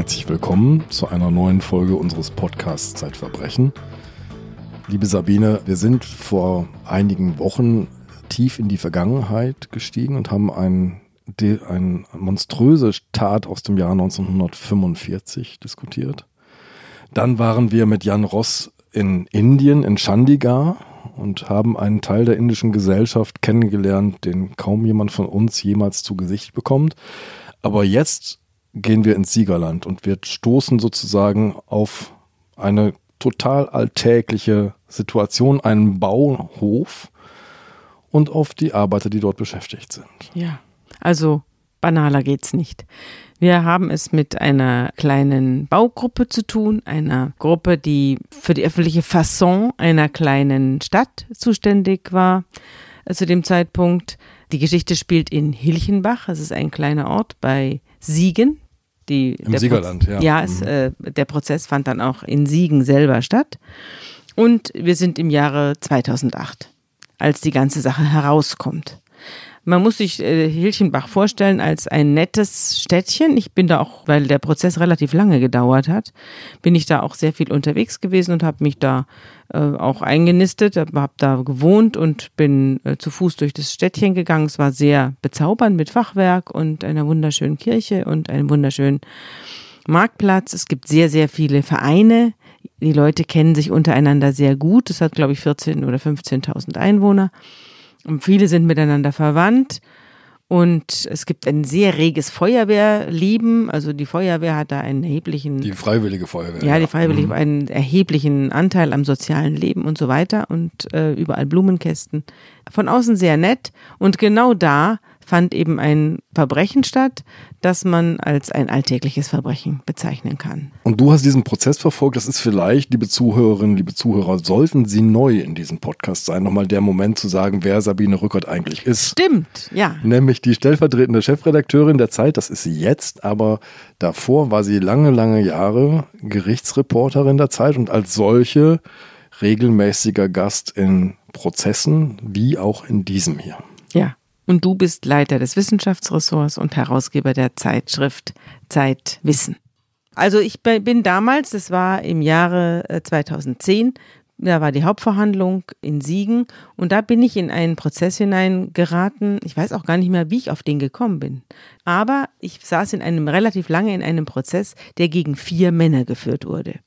Herzlich willkommen zu einer neuen Folge unseres Podcasts Zeitverbrechen. Liebe Sabine, wir sind vor einigen Wochen tief in die Vergangenheit gestiegen und haben ein, ein monströse Tat aus dem Jahr 1945 diskutiert. Dann waren wir mit Jan Ross in Indien, in Chandigarh und haben einen Teil der indischen Gesellschaft kennengelernt, den kaum jemand von uns jemals zu Gesicht bekommt. Aber jetzt gehen wir ins Siegerland und wir stoßen sozusagen auf eine total alltägliche Situation, einen Bauhof und auf die Arbeiter, die dort beschäftigt sind. Ja, also banaler geht's nicht. Wir haben es mit einer kleinen Baugruppe zu tun, einer Gruppe, die für die öffentliche Fasson einer kleinen Stadt zuständig war äh, zu dem Zeitpunkt. Die Geschichte spielt in Hilchenbach, es ist ein kleiner Ort bei Siegen. Die, Im Siegerland, Pro ja. Ja, es, mhm. äh, der Prozess fand dann auch in Siegen selber statt. Und wir sind im Jahre 2008, als die ganze Sache herauskommt. Man muss sich äh, Hilchenbach vorstellen als ein nettes Städtchen. Ich bin da auch, weil der Prozess relativ lange gedauert hat, bin ich da auch sehr viel unterwegs gewesen und habe mich da auch eingenistet, habe da gewohnt und bin äh, zu Fuß durch das Städtchen gegangen. Es war sehr bezaubernd mit Fachwerk und einer wunderschönen Kirche und einem wunderschönen Marktplatz. Es gibt sehr, sehr viele Vereine. Die Leute kennen sich untereinander sehr gut. Es hat, glaube ich, 14.000 oder 15.000 Einwohner. Und viele sind miteinander verwandt. Und es gibt ein sehr reges Feuerwehrleben. Also die Feuerwehr hat da einen erheblichen. Die freiwillige Feuerwehr. Ja, die freiwillige, mhm. einen erheblichen Anteil am sozialen Leben und so weiter. Und äh, überall Blumenkästen. Von außen sehr nett. Und genau da fand eben ein Verbrechen statt, das man als ein alltägliches Verbrechen bezeichnen kann. Und du hast diesen Prozess verfolgt. Das ist vielleicht, liebe Zuhörerinnen, liebe Zuhörer, sollten Sie neu in diesem Podcast sein, nochmal der Moment zu sagen, wer Sabine Rückert eigentlich ist. Stimmt, ja. Nämlich die stellvertretende Chefredakteurin der Zeit, das ist sie jetzt, aber davor war sie lange, lange Jahre Gerichtsreporterin der Zeit und als solche regelmäßiger Gast in Prozessen, wie auch in diesem hier. Ja. Und du bist Leiter des Wissenschaftsressorts und Herausgeber der Zeitschrift Zeitwissen. Also ich bin damals, das war im Jahre 2010, äh, da war die Hauptverhandlung in Siegen und da bin ich in einen Prozess hineingeraten. Ich weiß auch gar nicht mehr, wie ich auf den gekommen bin. Aber ich saß in einem relativ lange in einem Prozess, der gegen vier Männer geführt wurde.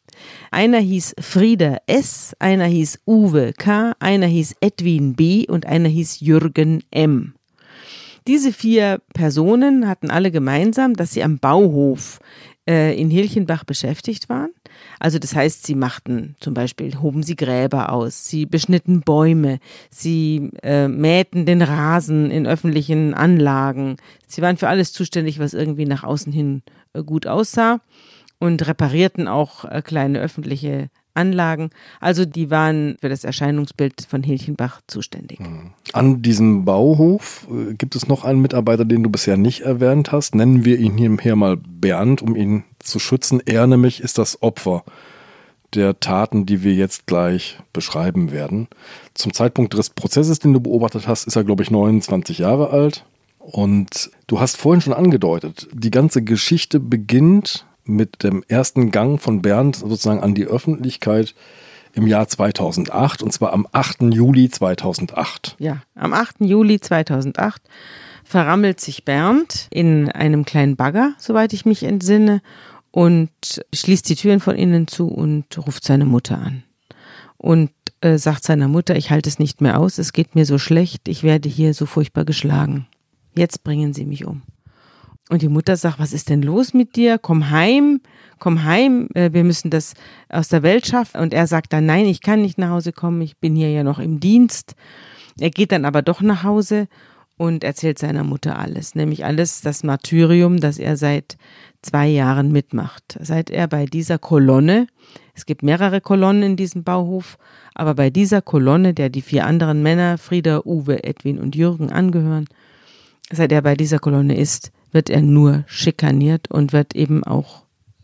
Einer hieß Frieda S., einer hieß Uwe K., einer hieß Edwin B. und einer hieß Jürgen M. Diese vier Personen hatten alle gemeinsam, dass sie am Bauhof äh, in Hilchenbach beschäftigt waren. Also das heißt, sie machten zum Beispiel, hoben sie Gräber aus, sie beschnitten Bäume, sie äh, mähten den Rasen in öffentlichen Anlagen. Sie waren für alles zuständig, was irgendwie nach außen hin äh, gut aussah und reparierten auch äh, kleine öffentliche Anlagen. Also die waren für das Erscheinungsbild von Hilchenbach zuständig. Mhm. An diesem Bauhof äh, gibt es noch einen Mitarbeiter, den du bisher nicht erwähnt hast. Nennen wir ihn hier mal Bernd, um ihn zu schützen. Er nämlich ist das Opfer der Taten, die wir jetzt gleich beschreiben werden. Zum Zeitpunkt des Prozesses, den du beobachtet hast, ist er, glaube ich, 29 Jahre alt. Und du hast vorhin schon angedeutet, die ganze Geschichte beginnt mit dem ersten Gang von Bernd sozusagen an die Öffentlichkeit im Jahr 2008 und zwar am 8. Juli 2008. Ja, am 8. Juli 2008 verrammelt sich Bernd in einem kleinen Bagger, soweit ich mich entsinne, und schließt die Türen von innen zu und ruft seine Mutter an. Und äh, sagt seiner Mutter, ich halte es nicht mehr aus, es geht mir so schlecht, ich werde hier so furchtbar geschlagen. Jetzt bringen Sie mich um. Und die Mutter sagt, was ist denn los mit dir? Komm heim, komm heim, äh, wir müssen das aus der Welt schaffen. Und er sagt dann, nein, ich kann nicht nach Hause kommen, ich bin hier ja noch im Dienst. Er geht dann aber doch nach Hause und erzählt seiner Mutter alles, nämlich alles das Martyrium, das er seit zwei Jahren mitmacht. Seit er bei dieser Kolonne, es gibt mehrere Kolonnen in diesem Bauhof, aber bei dieser Kolonne, der die vier anderen Männer, Frieda, Uwe, Edwin und Jürgen angehören, seit er bei dieser Kolonne ist, wird er nur schikaniert und wird eben auch,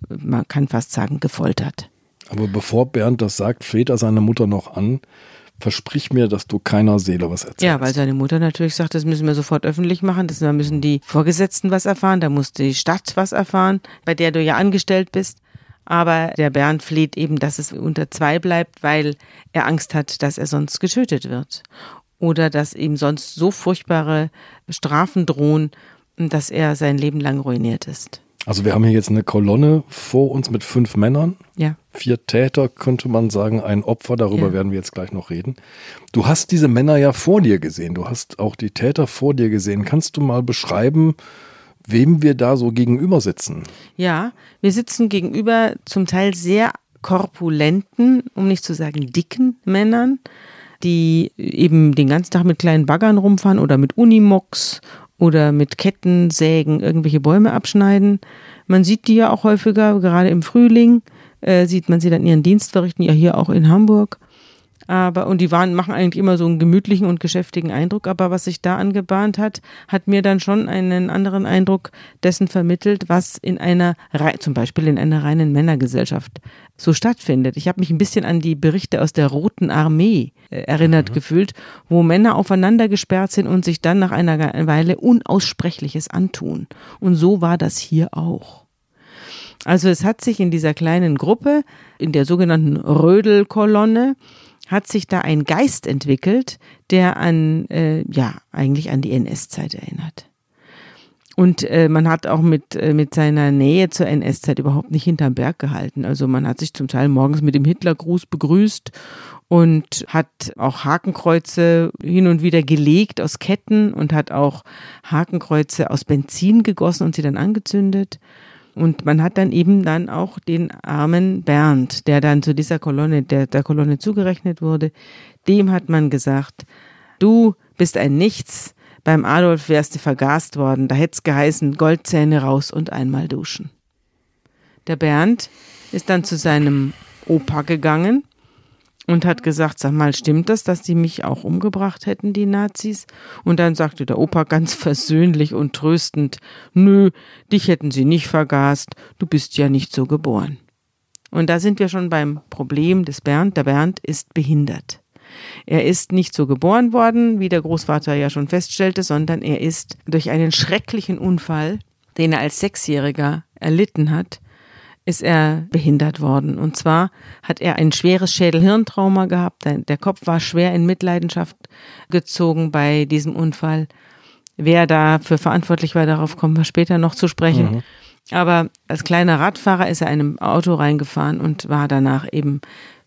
man kann fast sagen, gefoltert. Aber bevor Bernd das sagt, fleht er seine Mutter noch an, versprich mir, dass du keiner Seele was erzählst. Ja, weil seine Mutter natürlich sagt, das müssen wir sofort öffentlich machen, das, da müssen die Vorgesetzten was erfahren, da muss die Stadt was erfahren, bei der du ja angestellt bist. Aber der Bernd fleht eben, dass es unter zwei bleibt, weil er Angst hat, dass er sonst getötet wird. Oder dass ihm sonst so furchtbare Strafen drohen, dass er sein Leben lang ruiniert ist. Also wir haben hier jetzt eine Kolonne vor uns mit fünf Männern. Ja. Vier Täter, könnte man sagen, ein Opfer, darüber Ja. werden wir jetzt gleich noch reden. Du hast diese Männer ja vor dir gesehen, du hast auch die Täter vor dir gesehen. Kannst du mal beschreiben, wem wir da so gegenüber sitzen? Ja, wir sitzen gegenüber zum Teil sehr korpulenten, um nicht zu sagen dicken Männern, die eben den ganzen Tag mit kleinen Baggern rumfahren oder mit Unimox oder mit Kettensägen irgendwelche Bäume abschneiden. Man sieht die ja auch häufiger, gerade im Frühling äh, sieht man sie dann ihren Dienst verrichten, ja hier auch in Hamburg. Aber, und die waren, machen eigentlich immer so einen gemütlichen und geschäftigen Eindruck, aber was sich da angebahnt hat, hat mir dann schon einen anderen Eindruck dessen vermittelt, was in einer, zum Beispiel in einer reinen Männergesellschaft so stattfindet. Ich habe mich ein bisschen an die Berichte aus der Roten Armee äh, erinnert gefühlt, wo Männer aufeinander gesperrt sind und sich dann nach einer Weile Unaussprechliches antun. Und so war das hier auch. Also es hat sich in dieser kleinen Gruppe, in der sogenannten Rödelkolonne, hat sich da ein Geist entwickelt, der an, äh, ja, eigentlich an die NS-Zeit erinnert. Und äh, man hat auch mit, äh, mit seiner Nähe zur NS-Zeit überhaupt nicht hinterm Berg gehalten. Also man hat sich zum Teil morgens mit dem Hitlergruß begrüßt und hat auch Hakenkreuze hin und wieder gelegt aus Ketten und hat auch Hakenkreuze aus Benzin gegossen und sie dann angezündet. Und man hat dann eben dann auch den armen Bernd, der dann zu dieser Kolonne, der, der Kolonne zugerechnet wurde, dem hat man gesagt, du bist ein Nichts, beim Adolf wärst du vergast worden, da hätt's geheißen, Goldzähne raus und einmal duschen. Der Bernd ist dann zu seinem Opa gegangen und hat gesagt, sag mal, stimmt das, dass die mich auch umgebracht hätten, die Nazis? Und dann sagte der Opa ganz versöhnlich und tröstend, nö, dich hätten sie nicht vergast, du bist ja nicht so geboren. Und da sind wir schon beim Problem des Bernd. Der Bernd ist behindert. Er ist nicht so geboren worden, wie der Großvater ja schon feststellte, sondern er ist durch einen schrecklichen Unfall, den er als Sechsjähriger erlitten hat, ist er behindert worden. Und zwar hat er ein schweres Schädel-Hirntrauma gehabt. Der- Kopf war schwer in Mitleidenschaft gezogen bei diesem Unfall. Wer dafür verantwortlich war, darauf kommen wir später noch zu sprechen. Aber als kleiner Radfahrer ist er in einem Auto reingefahren und war danach eben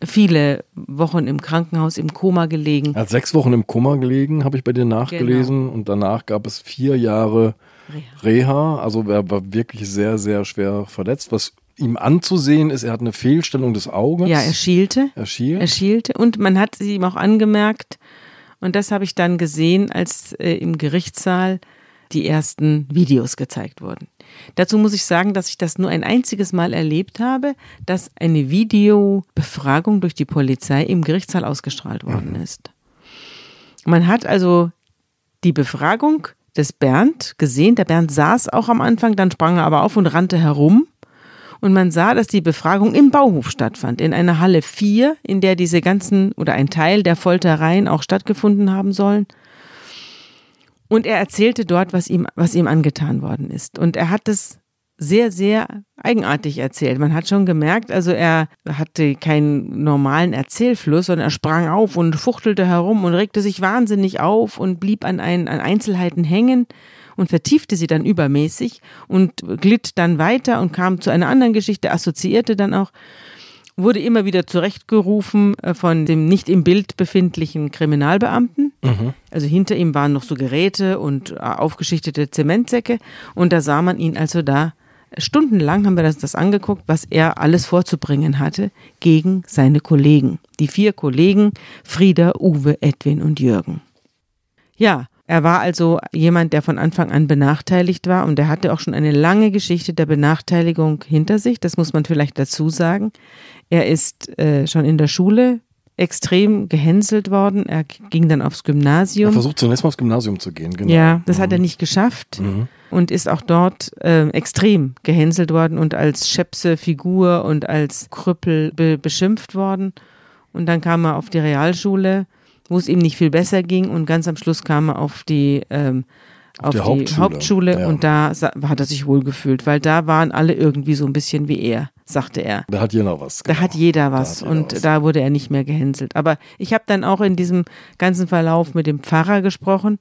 viele Wochen im Krankenhaus im Koma gelegen. Er hat sechs Wochen im Koma gelegen, habe ich bei dir nachgelesen. Und danach gab es vier Jahre Reha. Also er war wirklich sehr, sehr schwer verletzt. Was ihm anzusehen ist, er hat eine Fehlstellung des Auges. Ja, er schielte. Er schielt. Er schielte und man hat sie ihm auch angemerkt. Und das habe ich dann gesehen, als äh, im Gerichtssaal die ersten Videos gezeigt wurden. Dazu muss ich sagen, dass ich das nur ein einziges Mal erlebt habe, dass eine Videobefragung durch die Polizei im Gerichtssaal ausgestrahlt worden ist. Man hat also die Befragung des Bernd gesehen. Der Bernd saß auch am Anfang, dann sprang er aber auf und rannte herum. Und man sah, dass die Befragung im Bauhof stattfand, in einer Halle 4, in der diese ganzen oder ein Teil der Foltereien auch stattgefunden haben sollen. Und er erzählte dort, was ihm, was ihm angetan worden ist. Und er hat es sehr, sehr eigenartig erzählt. Man hat schon gemerkt, also er hatte keinen normalen Erzählfluss, sondern er sprang auf und fuchtelte herum und regte sich wahnsinnig auf und blieb an, ein, an Einzelheiten hängen und vertiefte sie dann übermäßig und glitt dann weiter und kam zu einer anderen Geschichte, assoziierte dann auch, wurde immer wieder zurechtgerufen äh, von dem nicht im Bild befindlichen Kriminalbeamten. Also hinter ihm waren noch so Geräte und äh, aufgeschichtete Zementsäcke und da sah man ihn also da stundenlang haben wir das, das angeguckt, was er alles vorzubringen hatte gegen seine Kollegen. Die vier Kollegen, Frieda, Uwe, Edwin und Jürgen. Ja, er war also jemand, der von Anfang an benachteiligt war und er hatte auch schon eine lange Geschichte der Benachteiligung hinter sich. Das muss man vielleicht dazu sagen. Er ist äh, schon in der Schule extrem gehänselt worden. Er ging dann aufs Er Gymnasium. versucht zunächst mal aufs Gymnasium zu gehen. Genau. Ja, das hat er nicht geschafft und ist auch dort äh, extrem gehänselt worden und als schäpse Figur und als Krüppel be beschimpft worden. Und dann kam er auf die Realschule wo es ihm nicht viel besser ging und ganz am Schluss kam er auf die ähm, auf, die, Hauptschule, Hauptschule ja. und da hat er sich wohlgefühlt, weil da waren alle irgendwie so ein bisschen wie er, sagte er. Da hat jeder was. Genau. Da hat jeder was da hat jeder und was. da wurde er nicht mehr gehänselt. Aber ich habe dann auch in diesem ganzen Verlauf mit dem Pfarrer gesprochen,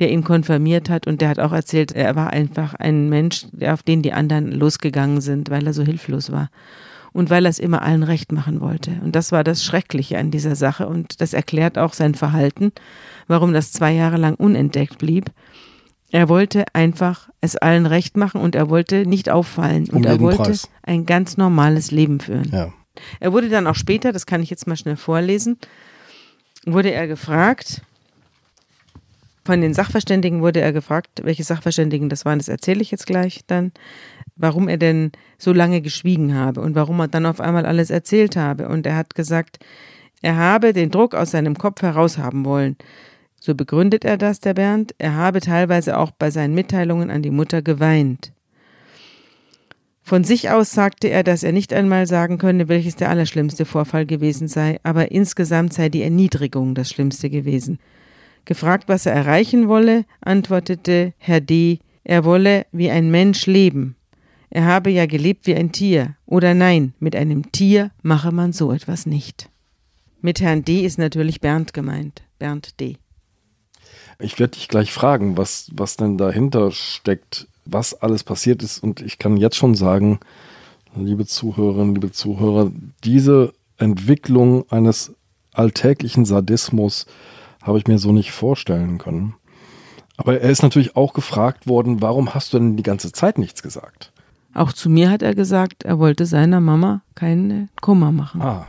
der ihn konfirmiert hat und der hat auch erzählt, er war einfach ein Mensch, auf den die anderen losgegangen sind, weil er so hilflos war und weil er es immer allen recht machen wollte. Und das war das Schreckliche an dieser Sache und das erklärt auch sein Verhalten, warum das zwei Jahre lang unentdeckt blieb. Er wollte einfach es allen recht machen und er wollte nicht auffallen um und er wollte Preis. ein ganz normales Leben führen. Ja. Er wurde dann auch später, das kann ich jetzt mal schnell vorlesen, wurde er gefragt, von den Sachverständigen wurde er gefragt, welche Sachverständigen das waren, das erzähle ich jetzt gleich dann, warum er denn so lange geschwiegen habe und warum er dann auf einmal alles erzählt habe. Und er hat gesagt, er habe den Druck aus seinem Kopf heraushaben wollen. So begründet er das, der Bernd. Er habe teilweise auch bei seinen Mitteilungen an die Mutter geweint. Von sich aus sagte er, dass er nicht einmal sagen könne, welches der allerschlimmste Vorfall gewesen sei, aber insgesamt sei die Erniedrigung das Schlimmste gewesen. Gefragt, was er erreichen wolle, antwortete Herr D., er wolle wie ein Mensch leben. Er habe ja gelebt wie ein Tier. Oder nein, mit einem Tier mache man so etwas nicht. Mit Herrn D. ist natürlich Bernd gemeint. Bernd D. Ich werde dich gleich fragen, was, was denn dahinter steckt, was alles passiert ist. Und ich kann jetzt schon sagen, liebe Zuhörerinnen, liebe Zuhörer, diese Entwicklung eines alltäglichen Sadismus habe ich mir so nicht vorstellen können. Aber er ist natürlich auch gefragt worden, warum hast du denn die ganze Zeit nichts gesagt? Auch zu mir hat er gesagt, er wollte seiner Mama keinen Kummer machen. Ah,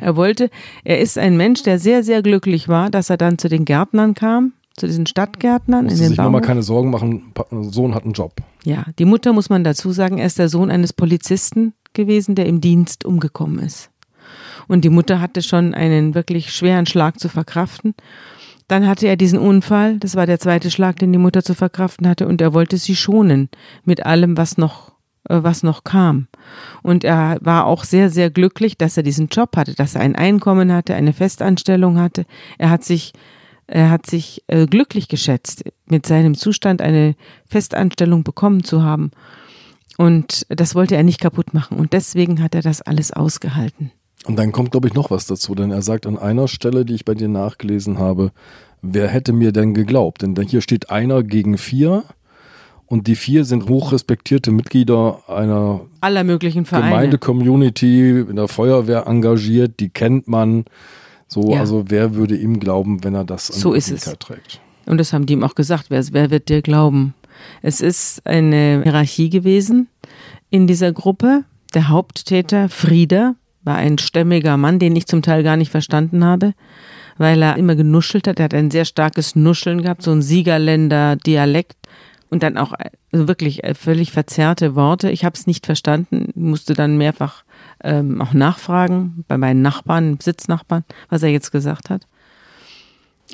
Er wollte, er ist ein Mensch, der sehr, sehr glücklich war, dass er dann zu den Gärtnern kam zu diesen Stadtgärtnern Musste in den sich Bauhof. Mama keine Sorgen machen, Sohn hat einen Job. Ja, die Mutter muss man dazu sagen, er ist der Sohn eines Polizisten gewesen, der im Dienst umgekommen ist. Und die Mutter hatte schon einen wirklich schweren Schlag zu verkraften. Dann hatte er diesen Unfall, das war der zweite Schlag, den die Mutter zu verkraften hatte, und er wollte sie schonen mit allem, was noch, äh, was noch kam. Und er war auch sehr, sehr glücklich, dass er diesen Job hatte, dass er ein Einkommen hatte, eine Festanstellung hatte. Er hat sich er hat sich äh, glücklich geschätzt, mit seinem Zustand eine Festanstellung bekommen zu haben. Und das wollte er nicht kaputt machen. Und deswegen hat er das alles ausgehalten. Und dann kommt, glaube ich, noch was dazu, denn er sagt an einer Stelle, die ich bei dir nachgelesen habe, wer hätte mir denn geglaubt? Denn hier steht einer gegen vier und die vier sind hochrespektierte Mitglieder einer Aller möglichen Vereine. Gemeinde-Community, in der Feuerwehr engagiert, die kennt man. So, Ja. also wer würde ihm glauben, wenn er das an So ist es. Trägt? Und das haben die ihm auch gesagt. Wer, wer wird dir glauben? Es ist eine Hierarchie gewesen in dieser Gruppe. Der Haupttäter, Frieder, war ein stämmiger Mann, den ich zum Teil gar nicht verstanden habe, weil er immer genuschelt hat. Er hat ein sehr starkes Nuscheln gehabt, so ein Siegerländer Dialekt und dann auch äh, wirklich äh, völlig verzerrte Worte. Ich habe es nicht verstanden, musste dann mehrfach ähm, auch nachfragen bei meinen Nachbarn, Sitznachbarn, was er jetzt gesagt hat.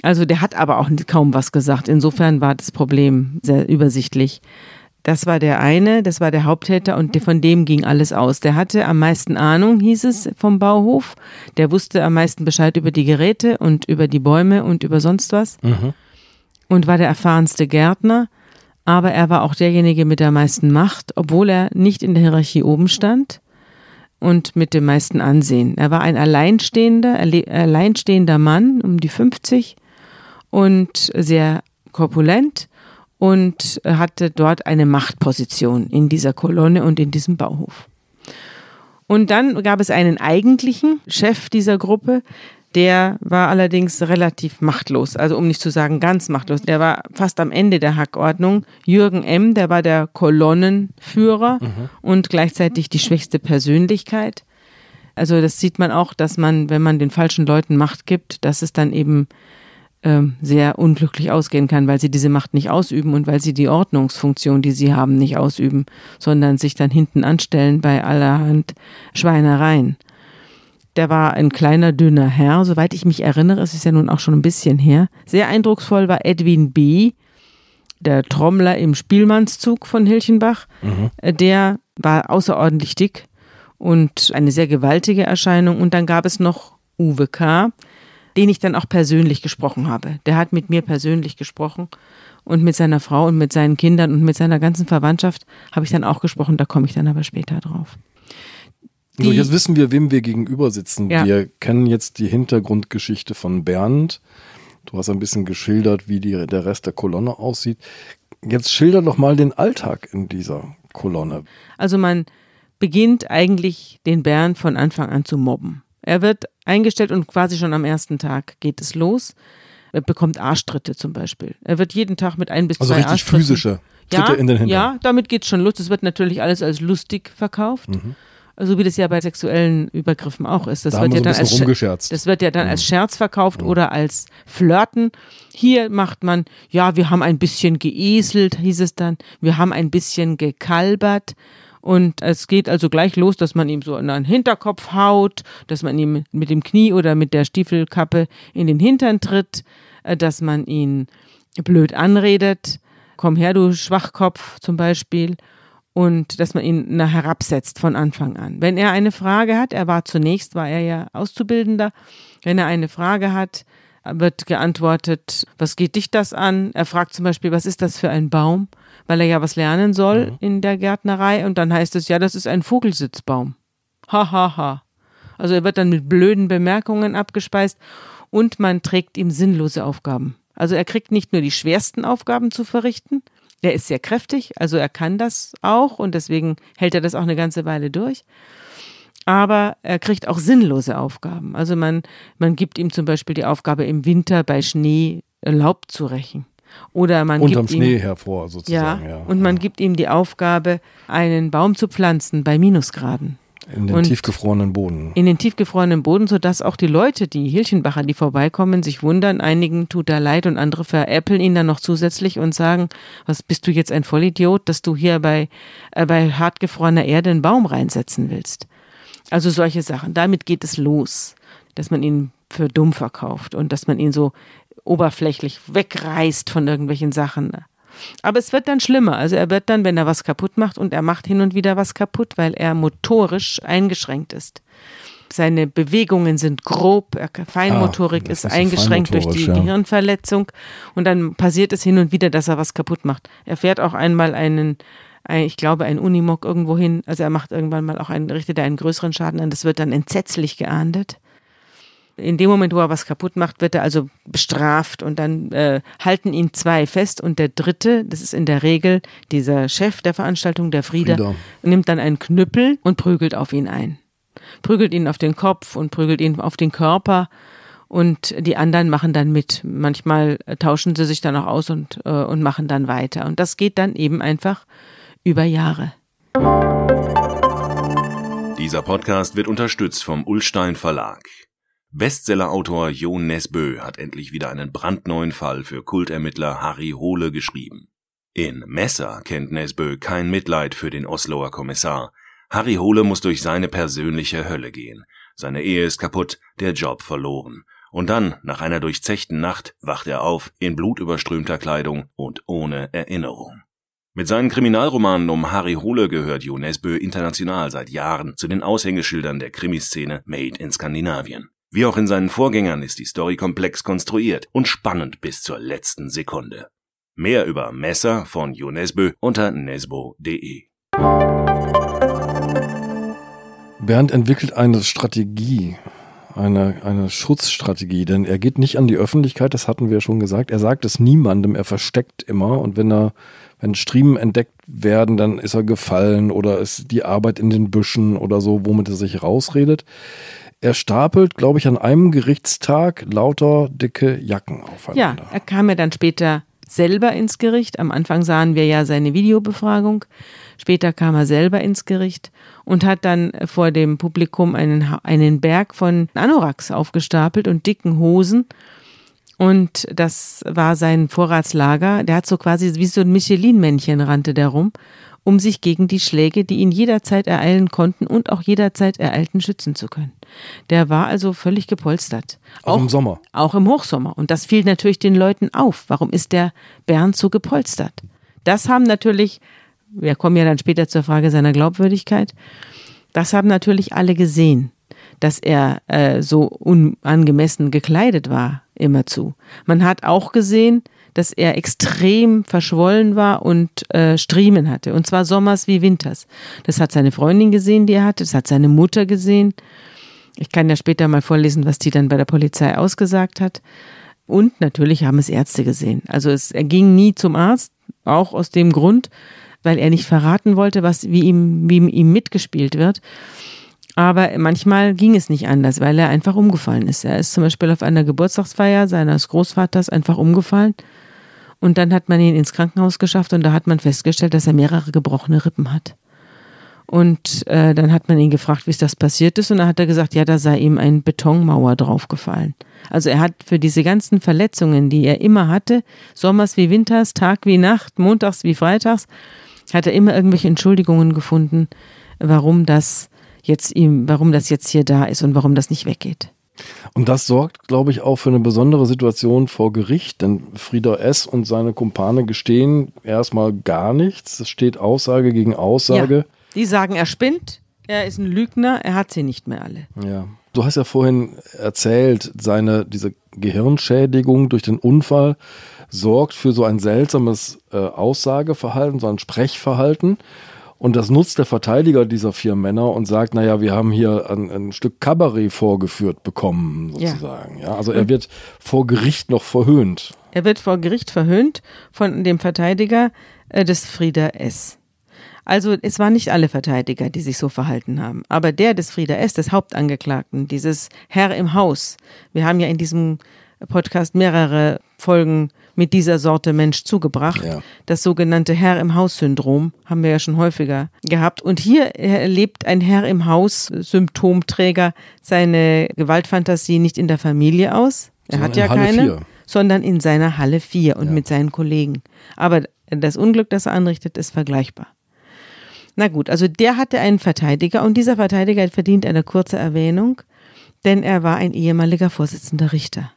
Also der hat aber auch kaum was gesagt. Insofern war das Problem sehr übersichtlich. Das war der eine, das war der Haupttäter und von dem ging alles aus. Der hatte am meisten Ahnung, hieß es vom Bauhof. Der wusste am meisten Bescheid über die Geräte und über die Bäume und über sonst was. Und war der erfahrenste Gärtner. Aber er war auch derjenige mit der meisten Macht, obwohl er nicht in der Hierarchie oben stand und mit dem meisten Ansehen. Er war ein alleinstehender, alleinstehender Mann, um die 50 und sehr korpulent und hatte dort eine Machtposition in dieser Kolonne und in diesem Bauhof. Und dann gab es einen eigentlichen Chef dieser Gruppe, der war allerdings relativ machtlos, also um nicht zu sagen ganz machtlos. Der war fast am Ende der Hackordnung. Jürgen M., der war der Kolonnenführer und gleichzeitig die schwächste Persönlichkeit. Also das sieht man auch, dass man, wenn man den falschen Leuten Macht gibt, dass es dann eben ähm, sehr unglücklich ausgehen kann, weil sie diese Macht nicht ausüben und weil sie die Ordnungsfunktion, die sie haben, nicht ausüben, sondern sich dann hinten anstellen bei allerhand Schweinereien. Der war ein kleiner, dünner Herr, soweit ich mich erinnere, es ist ja nun auch schon ein bisschen her. Sehr eindrucksvoll war Edwin B., der Trommler im Spielmannszug von Hilchenbach. Äh, Der war außerordentlich dick und eine sehr gewaltige Erscheinung. Und dann gab es noch Uwe K., den ich dann auch persönlich gesprochen habe. Der hat mit mir persönlich gesprochen und mit seiner Frau und mit seinen Kindern und mit seiner ganzen Verwandtschaft habe ich dann auch gesprochen. Da komme ich dann aber später drauf. Die, so, jetzt wissen wir, wem wir gegenüber sitzen. Ja. Wir kennen jetzt die Hintergrundgeschichte von Bernd. Du hast ein bisschen geschildert, wie die, der Rest der Kolonne aussieht. Jetzt schilder doch mal den Alltag in dieser Kolonne. Also man beginnt eigentlich den Bernd von Anfang an zu mobben. Er wird eingestellt und quasi schon am ersten Tag geht es los. Er bekommt Arschtritte zum Beispiel. Er wird jeden Tag mit ein bis also zwei richtig physische Tritte ja, in den Hintern. Ja, damit geht es schon los. Es wird natürlich alles als lustig verkauft. Mhm. Also wie das ja bei sexuellen Übergriffen auch ist. Das da wird ja so dann als rumgescherzt. das wird ja dann mhm. als Scherz verkauft mhm. oder als Flirten. Hier macht man, ja, wir haben ein bisschen geeselt, hieß es dann. Wir haben ein bisschen gekalbert. Und es geht also gleich los, dass man ihm so in den Hinterkopf haut, dass man ihm mit dem Knie oder mit der Stiefelkappe in den Hintern tritt, äh, dass man ihn blöd anredet. Komm her, du Schwachkopf zum Beispiel und dass man ihn herabsetzt von Anfang an. Wenn er eine Frage hat, er war zunächst, war er ja Auszubildender, wenn er eine Frage hat, wird geantwortet, was geht dich das an? Er fragt zum Beispiel, was ist das für ein Baum? Weil er ja was lernen soll mhm. in der Gärtnerei und dann heißt es, ja, das ist ein Vogelsitzbaum. Ha, ha, ha. Also er wird dann mit blöden Bemerkungen abgespeist und man trägt ihm sinnlose Aufgaben. Also er kriegt nicht nur die schwersten Aufgaben zu verrichten, der ist sehr kräftig, also er kann das auch und deswegen hält er das auch eine ganze Weile durch. Aber er kriegt auch sinnlose Aufgaben. Also man, man gibt ihm zum Beispiel die Aufgabe, im Winter bei Schnee Laub zu rächen. Oder man Unterm gibt Schnee ihm, hervor sozusagen. Ja, ja, und man gibt ihm die Aufgabe, einen Baum zu pflanzen bei Minusgraden. In den und tiefgefrorenen Boden. In den tiefgefrorenen Boden, sodass auch die Leute, die Hilchenbacher, die vorbeikommen, sich wundern. Einigen tut da leid und andere veräppeln ihn dann noch zusätzlich und sagen, was bist du jetzt ein Vollidiot, dass du hier bei, äh, bei hartgefrorener Erde einen Baum reinsetzen willst. Also solche Sachen. Damit geht es los, dass man ihn für dumm verkauft und dass man ihn so oberflächlich wegreißt von irgendwelchen Sachen. Aber es wird dann schlimmer. Also er wird dann, wenn er was kaputt macht, und er macht hin und wieder was kaputt, weil er motorisch eingeschränkt ist. Seine Bewegungen sind grob, Feinmotorik ah, ist, ist eingeschränkt durch die ja. Gehirnverletzung. Und dann passiert es hin und wieder, dass er was kaputt macht. Er fährt auch einmal einen, ich glaube, ein Unimog irgendwo hin. Also er macht irgendwann mal auch einen, richtet einen größeren Schaden an. Das wird dann entsetzlich geahndet in dem Moment, wo er was kaputt macht, wird er also bestraft und dann äh, halten ihn zwei fest und der dritte, das ist in der Regel dieser Chef der Veranstaltung, der Frieder, Frieder. nimmt dann einen Knüppel und prügelt auf ihn ein. Prügelt ihn auf den Kopf und prügelt ihn auf den Körper und die anderen machen dann mit. Manchmal tauschen sie sich dann auch aus und, äh, und machen dann weiter. Und das geht dann eben einfach über Jahre. Dieser Podcast wird unterstützt vom Ullstein Verlag. Bestsellerautor Jo Nesbø hat endlich wieder einen brandneuen Fall für Kultermittler Harry Hohle geschrieben. In Messer kennt Nesbø kein Mitleid für den Osloer Kommissar. Harry Hohle muss durch seine persönliche Hölle gehen. Seine Ehe ist kaputt, der Job verloren. Und dann, nach einer durchzechten Nacht, wacht er auf, in blutüberströmter Kleidung und ohne Erinnerung. Mit seinen Kriminalromanen um Harry Hohle gehört Jo Nesbø international seit Jahren zu den Aushängeschildern der Krimiszene Made in Skandinavien. Wie auch in seinen Vorgängern ist die Story komplex konstruiert und spannend bis zur letzten Sekunde. Mehr über Messer von Jo Nesbø unter nesbo.de. Bernd entwickelt eine Strategie, eine, eine Schutzstrategie, denn er geht nicht an die Öffentlichkeit, das hatten wir schon gesagt. Er sagt es niemandem, er versteckt immer und wenn er, wenn Striemen entdeckt werden, dann ist er gefallen oder ist die Arbeit in den Büschen oder so, womit er sich rausredet. Er stapelt, glaube ich, an einem Gerichtstag lauter dicke Jacken aufeinander. Ja, er kam ja dann später selber ins Gericht. Am Anfang sahen wir ja seine Videobefragung. Später kam er selber ins Gericht und hat dann vor dem Publikum einen, einen Berg von Anoraks aufgestapelt und dicken Hosen. Und das war sein Vorratslager. Der hat so quasi wie so ein Michelin-Männchen rannte der rum um sich gegen die Schläge, die ihn jederzeit ereilen konnten und auch jederzeit ereilten, schützen zu können. Der war also völlig gepolstert. Auch, auch im Sommer. Auch im Hochsommer. Und das fiel natürlich den Leuten auf. Warum ist der Bernd so gepolstert? Das haben natürlich, wir kommen ja dann später zur Frage seiner Glaubwürdigkeit, das haben natürlich alle gesehen dass er äh, so unangemessen gekleidet war, immerzu. Man hat auch gesehen, dass er extrem verschwollen war und äh, Striemen hatte. Und zwar sommers wie winters. Das hat seine Freundin gesehen, die er hatte. Das hat seine Mutter gesehen. Ich kann ja später mal vorlesen, was die dann bei der Polizei ausgesagt hat. Und natürlich haben es Ärzte gesehen. Also es, er ging nie zum Arzt, auch aus dem Grund, weil er nicht verraten wollte, was, wie ihm, wie ihm mitgespielt wird. Aber manchmal ging es nicht anders, weil er einfach umgefallen ist. Er ist zum Beispiel auf einer Geburtstagsfeier seines Großvaters einfach umgefallen. Und dann hat man ihn ins Krankenhaus geschafft und da hat man festgestellt, dass er mehrere gebrochene Rippen hat. Und äh, dann hat man ihn gefragt, wie es das passiert ist. Und dann hat er gesagt, ja, da sei ihm ein Betonmauer draufgefallen. Also er hat für diese ganzen Verletzungen, die er immer hatte, sommers wie winters, Tag wie Nacht, montags wie freitags, hat er immer irgendwelche Entschuldigungen gefunden, warum das jetzt ihm, warum das jetzt hier da ist und warum das nicht weggeht. Und das sorgt, glaube ich, auch für eine besondere Situation vor Gericht, denn Frieder S. und seine Kumpane gestehen erstmal gar nichts. Es steht Aussage gegen Aussage. Ja, die sagen, er spinnt, er ist ein Lügner, er hat sie nicht mehr alle. Ja. Du hast ja vorhin erzählt, seine, diese Gehirnschädigung durch den Unfall sorgt für so ein seltsames äh, Aussageverhalten, so ein Sprechverhalten. Und das nutzt der Verteidiger dieser vier Männer und sagt, naja, wir haben hier ein, ein Stück Kabarett vorgeführt bekommen, sozusagen. Ja. ja. also er wird vor Gericht noch verhöhnt. Er wird vor Gericht verhöhnt von dem Verteidiger äh, des Frieder S. Also es waren nicht alle Verteidiger, die sich so verhalten haben. Aber der des Frieder S., des Hauptangeklagten, dieses Herr im Haus. Wir haben ja in diesem Podcast mehrere Folgen mit dieser Sorte Mensch zugebracht. Ja. Das sogenannte Herr im Haus-Syndrom haben wir ja schon häufiger gehabt. Und hier erlebt ein Herr im Haus-Symptomträger seine Gewaltfantasie nicht in der Familie aus. Er hat ja keine, 4. sondern in seiner Halle 4 und ja. mit seinen Kollegen. Aber das Unglück, das er anrichtet, ist vergleichbar. Na gut, also der hatte einen Verteidiger und dieser Verteidiger verdient eine kurze Erwähnung, denn er war ein ehemaliger Vorsitzender Richter.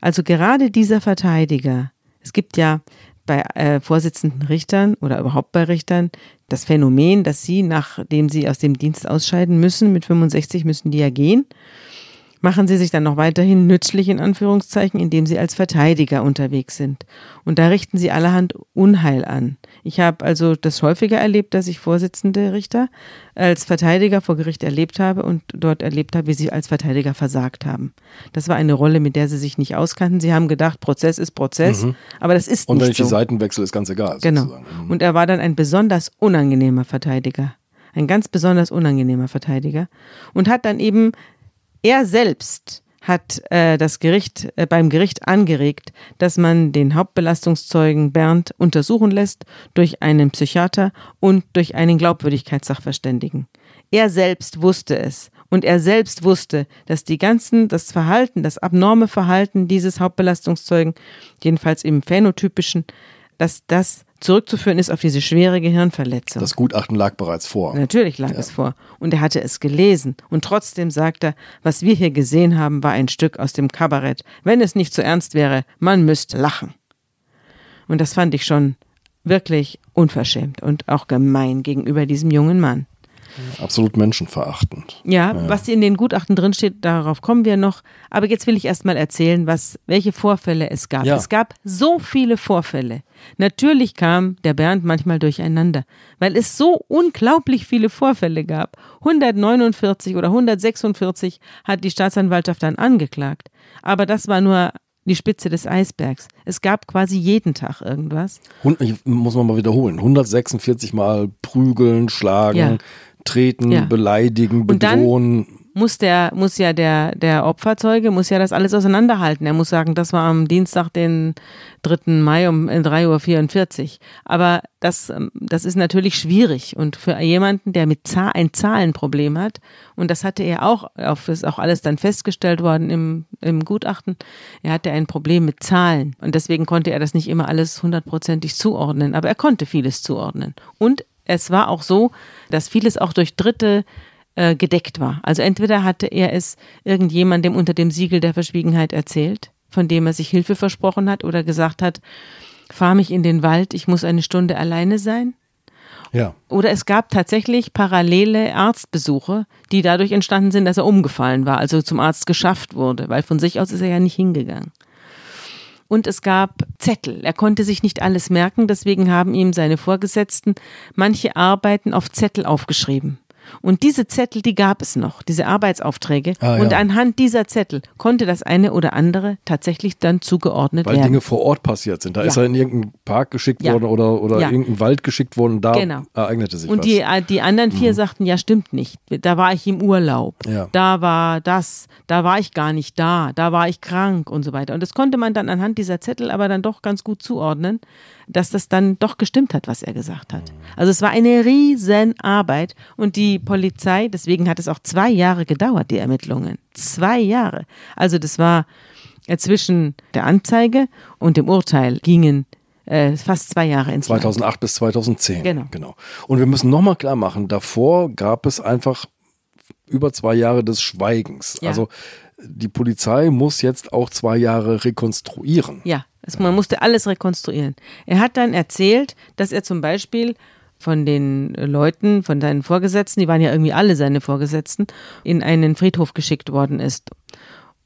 Also gerade dieser Verteidiger, es gibt ja bei äh, Vorsitzenden Richtern oder überhaupt bei Richtern das Phänomen, dass sie, nachdem sie aus dem Dienst ausscheiden müssen, mit 65 müssen die ja gehen, machen sie sich dann noch weiterhin nützlich in Anführungszeichen, indem sie als Verteidiger unterwegs sind. Und da richten sie allerhand Unheil an. Ich habe also das häufiger erlebt, dass ich Vorsitzende Richter als Verteidiger vor Gericht erlebt habe und dort erlebt habe, wie sie als Verteidiger versagt haben. Das war eine Rolle, mit der sie sich nicht auskannten. Sie haben gedacht, Prozess ist Prozess, mhm. aber das ist und nicht so. Und wenn ich die Seiten wechsle, ist ganz egal. Genau. Mhm. Und er war dann ein besonders unangenehmer Verteidiger. Ein ganz besonders unangenehmer Verteidiger. Und hat dann eben er selbst hat äh, das Gericht äh, beim Gericht angeregt, dass man den Hauptbelastungszeugen Bernd untersuchen lässt durch einen Psychiater und durch einen Glaubwürdigkeitssachverständigen. Er selbst wusste es und er selbst wusste, dass die ganzen, das Verhalten, das abnorme Verhalten dieses Hauptbelastungszeugen, jedenfalls im phänotypischen, dass das zurückzuführen ist auf diese schwere Gehirnverletzung. Das Gutachten lag bereits vor. Natürlich lag ja. es vor. Und er hatte es gelesen. Und trotzdem sagt er, was wir hier gesehen haben, war ein Stück aus dem Kabarett. Wenn es nicht so ernst wäre, man müsste lachen. Und das fand ich schon wirklich unverschämt und auch gemein gegenüber diesem jungen Mann. Absolut menschenverachtend. Ja, ja, was in den Gutachten drinsteht, darauf kommen wir noch. Aber jetzt will ich erstmal erzählen, was, welche Vorfälle es gab. Ja. Es gab so viele Vorfälle. Natürlich kam der Bernd manchmal durcheinander, weil es so unglaublich viele Vorfälle gab. 149 oder 146 hat die Staatsanwaltschaft dann angeklagt. Aber das war nur die Spitze des Eisbergs. Es gab quasi jeden Tag irgendwas. Ich muss man mal wiederholen. 146 Mal prügeln, schlagen, ja treten, ja. beleidigen, bedrohen. muss der, muss ja der, der Opferzeuge, muss ja das alles auseinanderhalten. Er muss sagen, das war am Dienstag, den 3. Mai um 3.44 Uhr. Aber das, ähm, das ist natürlich schwierig. Und für jemanden, der mit Zahl, ein Zahlenproblem hat, und das hatte er auch, ist auch alles dann festgestellt worden im, im Gutachten, er hatte ein Problem mit Zahlen. Und deswegen konnte er das nicht immer alles hundertprozentig zuordnen. Aber er konnte vieles zuordnen. Und es war auch so, dass vieles auch durch Dritte äh, gedeckt war. Also entweder hatte er es irgendjemandem unter dem Siegel der Verschwiegenheit erzählt, von dem er sich Hilfe versprochen hat oder gesagt hat, fahr mich in den Wald, ich muss eine Stunde alleine sein. Ja. Oder es gab tatsächlich parallele Arztbesuche, die dadurch entstanden sind, dass er umgefallen war, also zum Arzt geschafft wurde, weil von sich aus ist er ja nicht hingegangen. Und es gab Zettel. Er konnte sich nicht alles merken, deswegen haben ihm seine Vorgesetzten manche Arbeiten auf Zettel aufgeschrieben. Und diese Zettel, die gab es noch, diese Arbeitsaufträge. Ah, und ja. anhand dieser Zettel konnte das eine oder andere tatsächlich dann zugeordnet Weil werden. Dinge vor Ort passiert sind. Da Ja. ist er in irgendeinen Park geschickt Ja. worden oder, oder Ja. irgendeinen Wald geschickt worden. Da Genau. ereignete sich Und was. die, äh, die anderen vier sagten, ja, stimmt nicht. Da war ich im Urlaub. Da war das, da war ich gar nicht da, da war ich krank und so weiter. Und das konnte man dann anhand dieser Zettel aber dann doch ganz gut zuordnen, dass das dann doch gestimmt hat, was er gesagt hat. Also es war eine riesen Arbeit und die Polizei, deswegen hat es auch zwei Jahre gedauert, die Ermittlungen. Zwei Jahre. Also das war äh, zwischen der Anzeige und dem Urteil gingen äh, fast zwei Jahre ins Land. 2008 bis 2010. Genau. genau. Und wir müssen nochmal klar machen, davor gab es einfach über zwei Jahre des Schweigens. Ja. Also die Polizei muss jetzt auch zwei Jahre rekonstruieren. Ja, es, man musste alles rekonstruieren. Er hat dann erzählt, dass er zum Beispiel von den Leuten, von seinen Vorgesetzten, die waren ja irgendwie alle seine Vorgesetzten, in einen Friedhof geschickt worden ist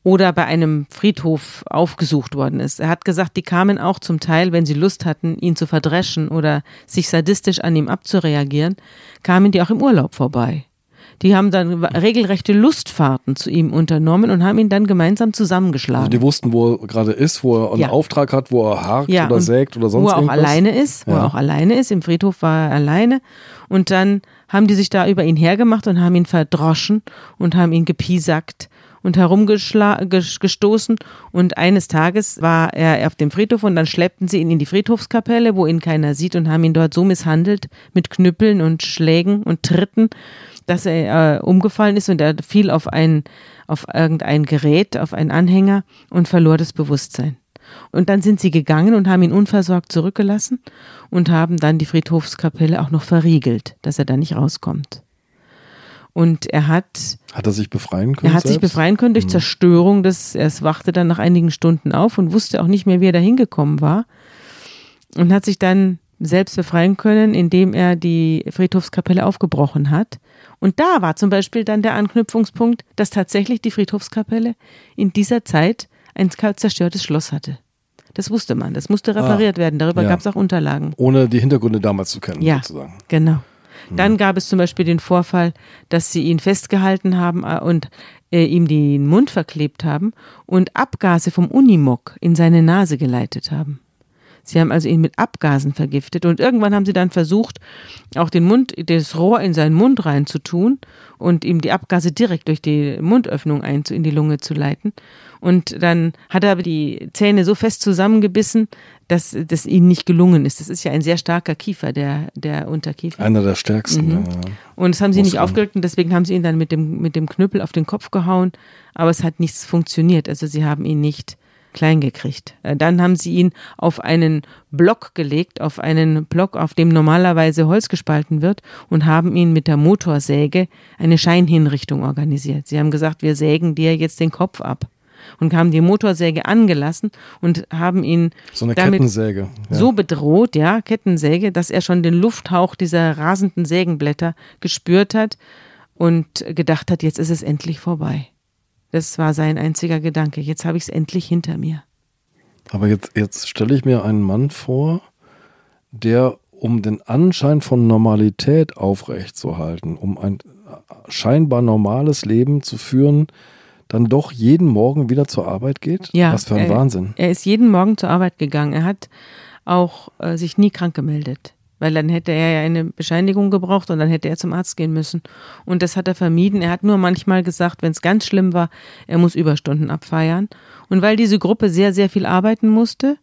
oder bei einem Friedhof aufgesucht worden ist. Er hat gesagt, die kamen auch zum Teil, wenn sie Lust hatten, ihn zu verdreschen oder sich sadistisch an ihm abzureagieren, kamen die auch im Urlaub vorbei. Die haben dann regelrechte Lustfahrten zu ihm unternommen und haben ihn dann gemeinsam zusammengeschlagen. Also die wussten, wo er gerade ist, wo er einen Ja. Auftrag hat, wo er hakt oder und sägt oder sonst Wo er auch irgendwas. alleine ist, wo Ja. er auch alleine ist. Im Friedhof war er alleine. Und dann haben die sich da über ihn hergemacht und haben ihn verdroschen und haben ihn gepiesackt und herumgestoßen. Und eines Tages war er auf dem Friedhof und dann schleppten sie ihn in die Friedhofskapelle, wo ihn keiner sieht und haben ihn dort so misshandelt mit Knüppeln und Schlägen und Tritten, dass er äh, umgefallen ist und er fiel auf ein, auf irgendein Gerät, auf einen Anhänger und verlor das Bewusstsein. Und dann sind sie gegangen und haben ihn unversorgt zurückgelassen und haben dann die Friedhofskapelle auch noch verriegelt, dass er da nicht rauskommt. Und er hat, Hat er sich befreien können? er hat sich selbst? befreien können durch Zerstörung des, er wachte dann nach einigen Stunden auf und wusste auch nicht mehr, wie er da hingekommen war. Und hat sich dann selbst befreien können, indem er die Friedhofskapelle aufgebrochen hat. Und da war zum Beispiel dann der Anknüpfungspunkt, dass tatsächlich die Friedhofskapelle in dieser Zeit ein zerstörtes Schloss hatte. Das wusste man, das musste repariert werden. Darüber ja. gab es auch Unterlagen. Ohne die Hintergründe damals zu kennen, Ja. sozusagen. Genau. Dann gab es zum Beispiel den Vorfall, dass sie ihn festgehalten haben äh, und äh, ihm den Mund verklebt haben und Abgase vom Unimog in seine Nase geleitet haben. Sie haben also ihn mit Abgasen vergiftet und irgendwann haben sie dann versucht, auch den Mund, das Rohr in seinen Mund reinzutun und ihm die Abgase direkt durch die Mundöffnung ein, in die Lunge zu leiten. Und dann hat er aber die Zähne so fest zusammengebissen, dass das ihnen nicht gelungen ist. Das ist ja ein sehr starker Kiefer, der, der Unterkiefer. Einer der stärksten. Mhm. Ja. Und das haben sie Muss nicht man. aufgeregt und deswegen haben sie ihn dann mit dem, mit dem Knüppel auf den Kopf gehauen. Aber es hat nichts funktioniert. Also sie haben ihn nicht klein gekriegt. Äh, Dann haben sie ihn auf einen Block gelegt, auf einen Block, auf dem normalerweise Holz gespalten wird und haben ihn mit der Motorsäge eine Scheinhinrichtung organisiert. Sie haben gesagt, wir sägen dir jetzt den Kopf ab. Und haben die Motorsäge angelassen und haben ihn So eine damit Kettensäge. Ja. so bedroht, ja, Kettensäge, dass er schon den Lufthauch dieser rasenden Sägenblätter gespürt hat und gedacht hat, jetzt ist es endlich vorbei. Das war sein einziger Gedanke. Jetzt habe ich es endlich hinter mir. Aber jetzt, jetzt stelle ich mir einen Mann vor, der, um den Anschein von Normalität aufrechtzuerhalten, um ein scheinbar normales Leben zu führen, dann doch jeden Morgen wieder zur Arbeit geht? Ja, Was für ein er, Wahnsinn. Er ist jeden Morgen zur Arbeit gegangen. Er hat auch äh, sich nie krank gemeldet. Weil dann hätte er ja eine Bescheinigung gebraucht und dann hätte er zum Arzt gehen müssen. Und das hat er vermieden. Er hat nur manchmal gesagt, wenn es ganz schlimm war, er muss Überstunden abfeiern. Und weil diese Gruppe sehr, sehr viel arbeiten musste,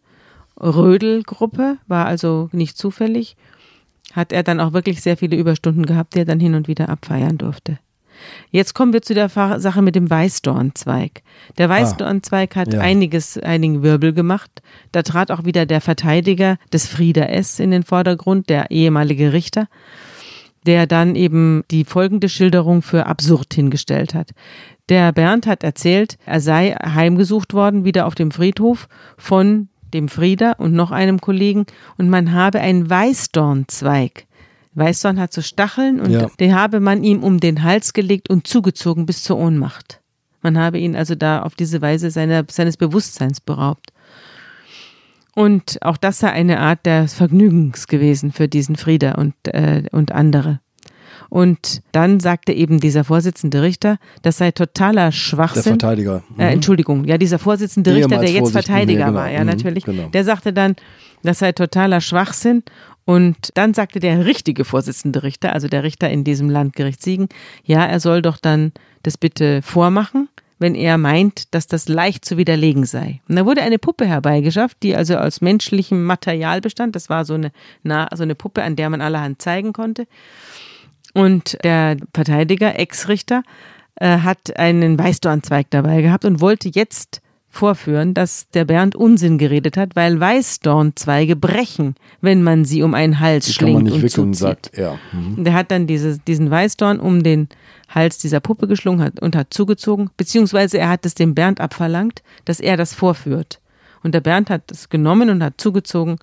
Rödel-Gruppe, war also nicht zufällig, hat er dann auch wirklich sehr viele Überstunden gehabt, die er dann hin und wieder abfeiern durfte. Jetzt kommen wir zu der Sache mit dem Weißdornzweig. Der Weißdornzweig hat ja. einiges, einigen Wirbel gemacht. Da trat auch wieder der Verteidiger des Frieder S. in den Vordergrund, der ehemalige Richter, der dann eben die folgende Schilderung für absurd hingestellt hat. Der Bernd hat erzählt, er sei heimgesucht worden, wieder auf dem Friedhof von dem Frieder und noch einem Kollegen und man habe einen Weißdornzweig Weißdorn hat so Stacheln und Ja. den habe man ihm um den Hals gelegt und zugezogen bis zur Ohnmacht. Man habe ihn also da auf diese Weise seiner, seines Bewusstseins beraubt. Und auch das sei eine Art des Vergnügens gewesen für diesen Frieder und, äh, und andere. Und dann sagte eben dieser Vorsitzende Richter, das sei totaler Der Schwachsinn. Verteidiger. Mhm. Äh, Entschuldigung, ja, dieser Vorsitzende Richter, Ehemals der jetzt Vorsitzende, Verteidiger genau. war, ja, Mhm, natürlich. genau. Der sagte dann, das sei totaler Schwachsinn. Und dann sagte der richtige Vorsitzende Richter, also der Richter in diesem Landgericht Siegen, ja, er soll doch dann das bitte vormachen, wenn er meint, dass das leicht zu widerlegen sei. Und da wurde eine Puppe herbeigeschafft, die also aus menschlichem Material bestand. Das war so eine, na, so eine Puppe, an der man allerhand zeigen konnte. Und der Verteidiger, Ex-Richter, äh, hat einen Weißdornzweig dabei gehabt und wollte jetzt vorführen, dass der Bernd Unsinn geredet hat, weil Weißdornzweige brechen, wenn man sie um einen Hals Die kann man schlingt nicht und wickeln, zuzieht. sagt er. Mhm. Der hat dann diese, diesen Weißdorn um den Hals dieser Puppe geschlungen hat, und hat zugezogen, beziehungsweise er hat es dem Bernd abverlangt, dass er das vorführt. Und der Bernd hat es genommen und hat zugezogen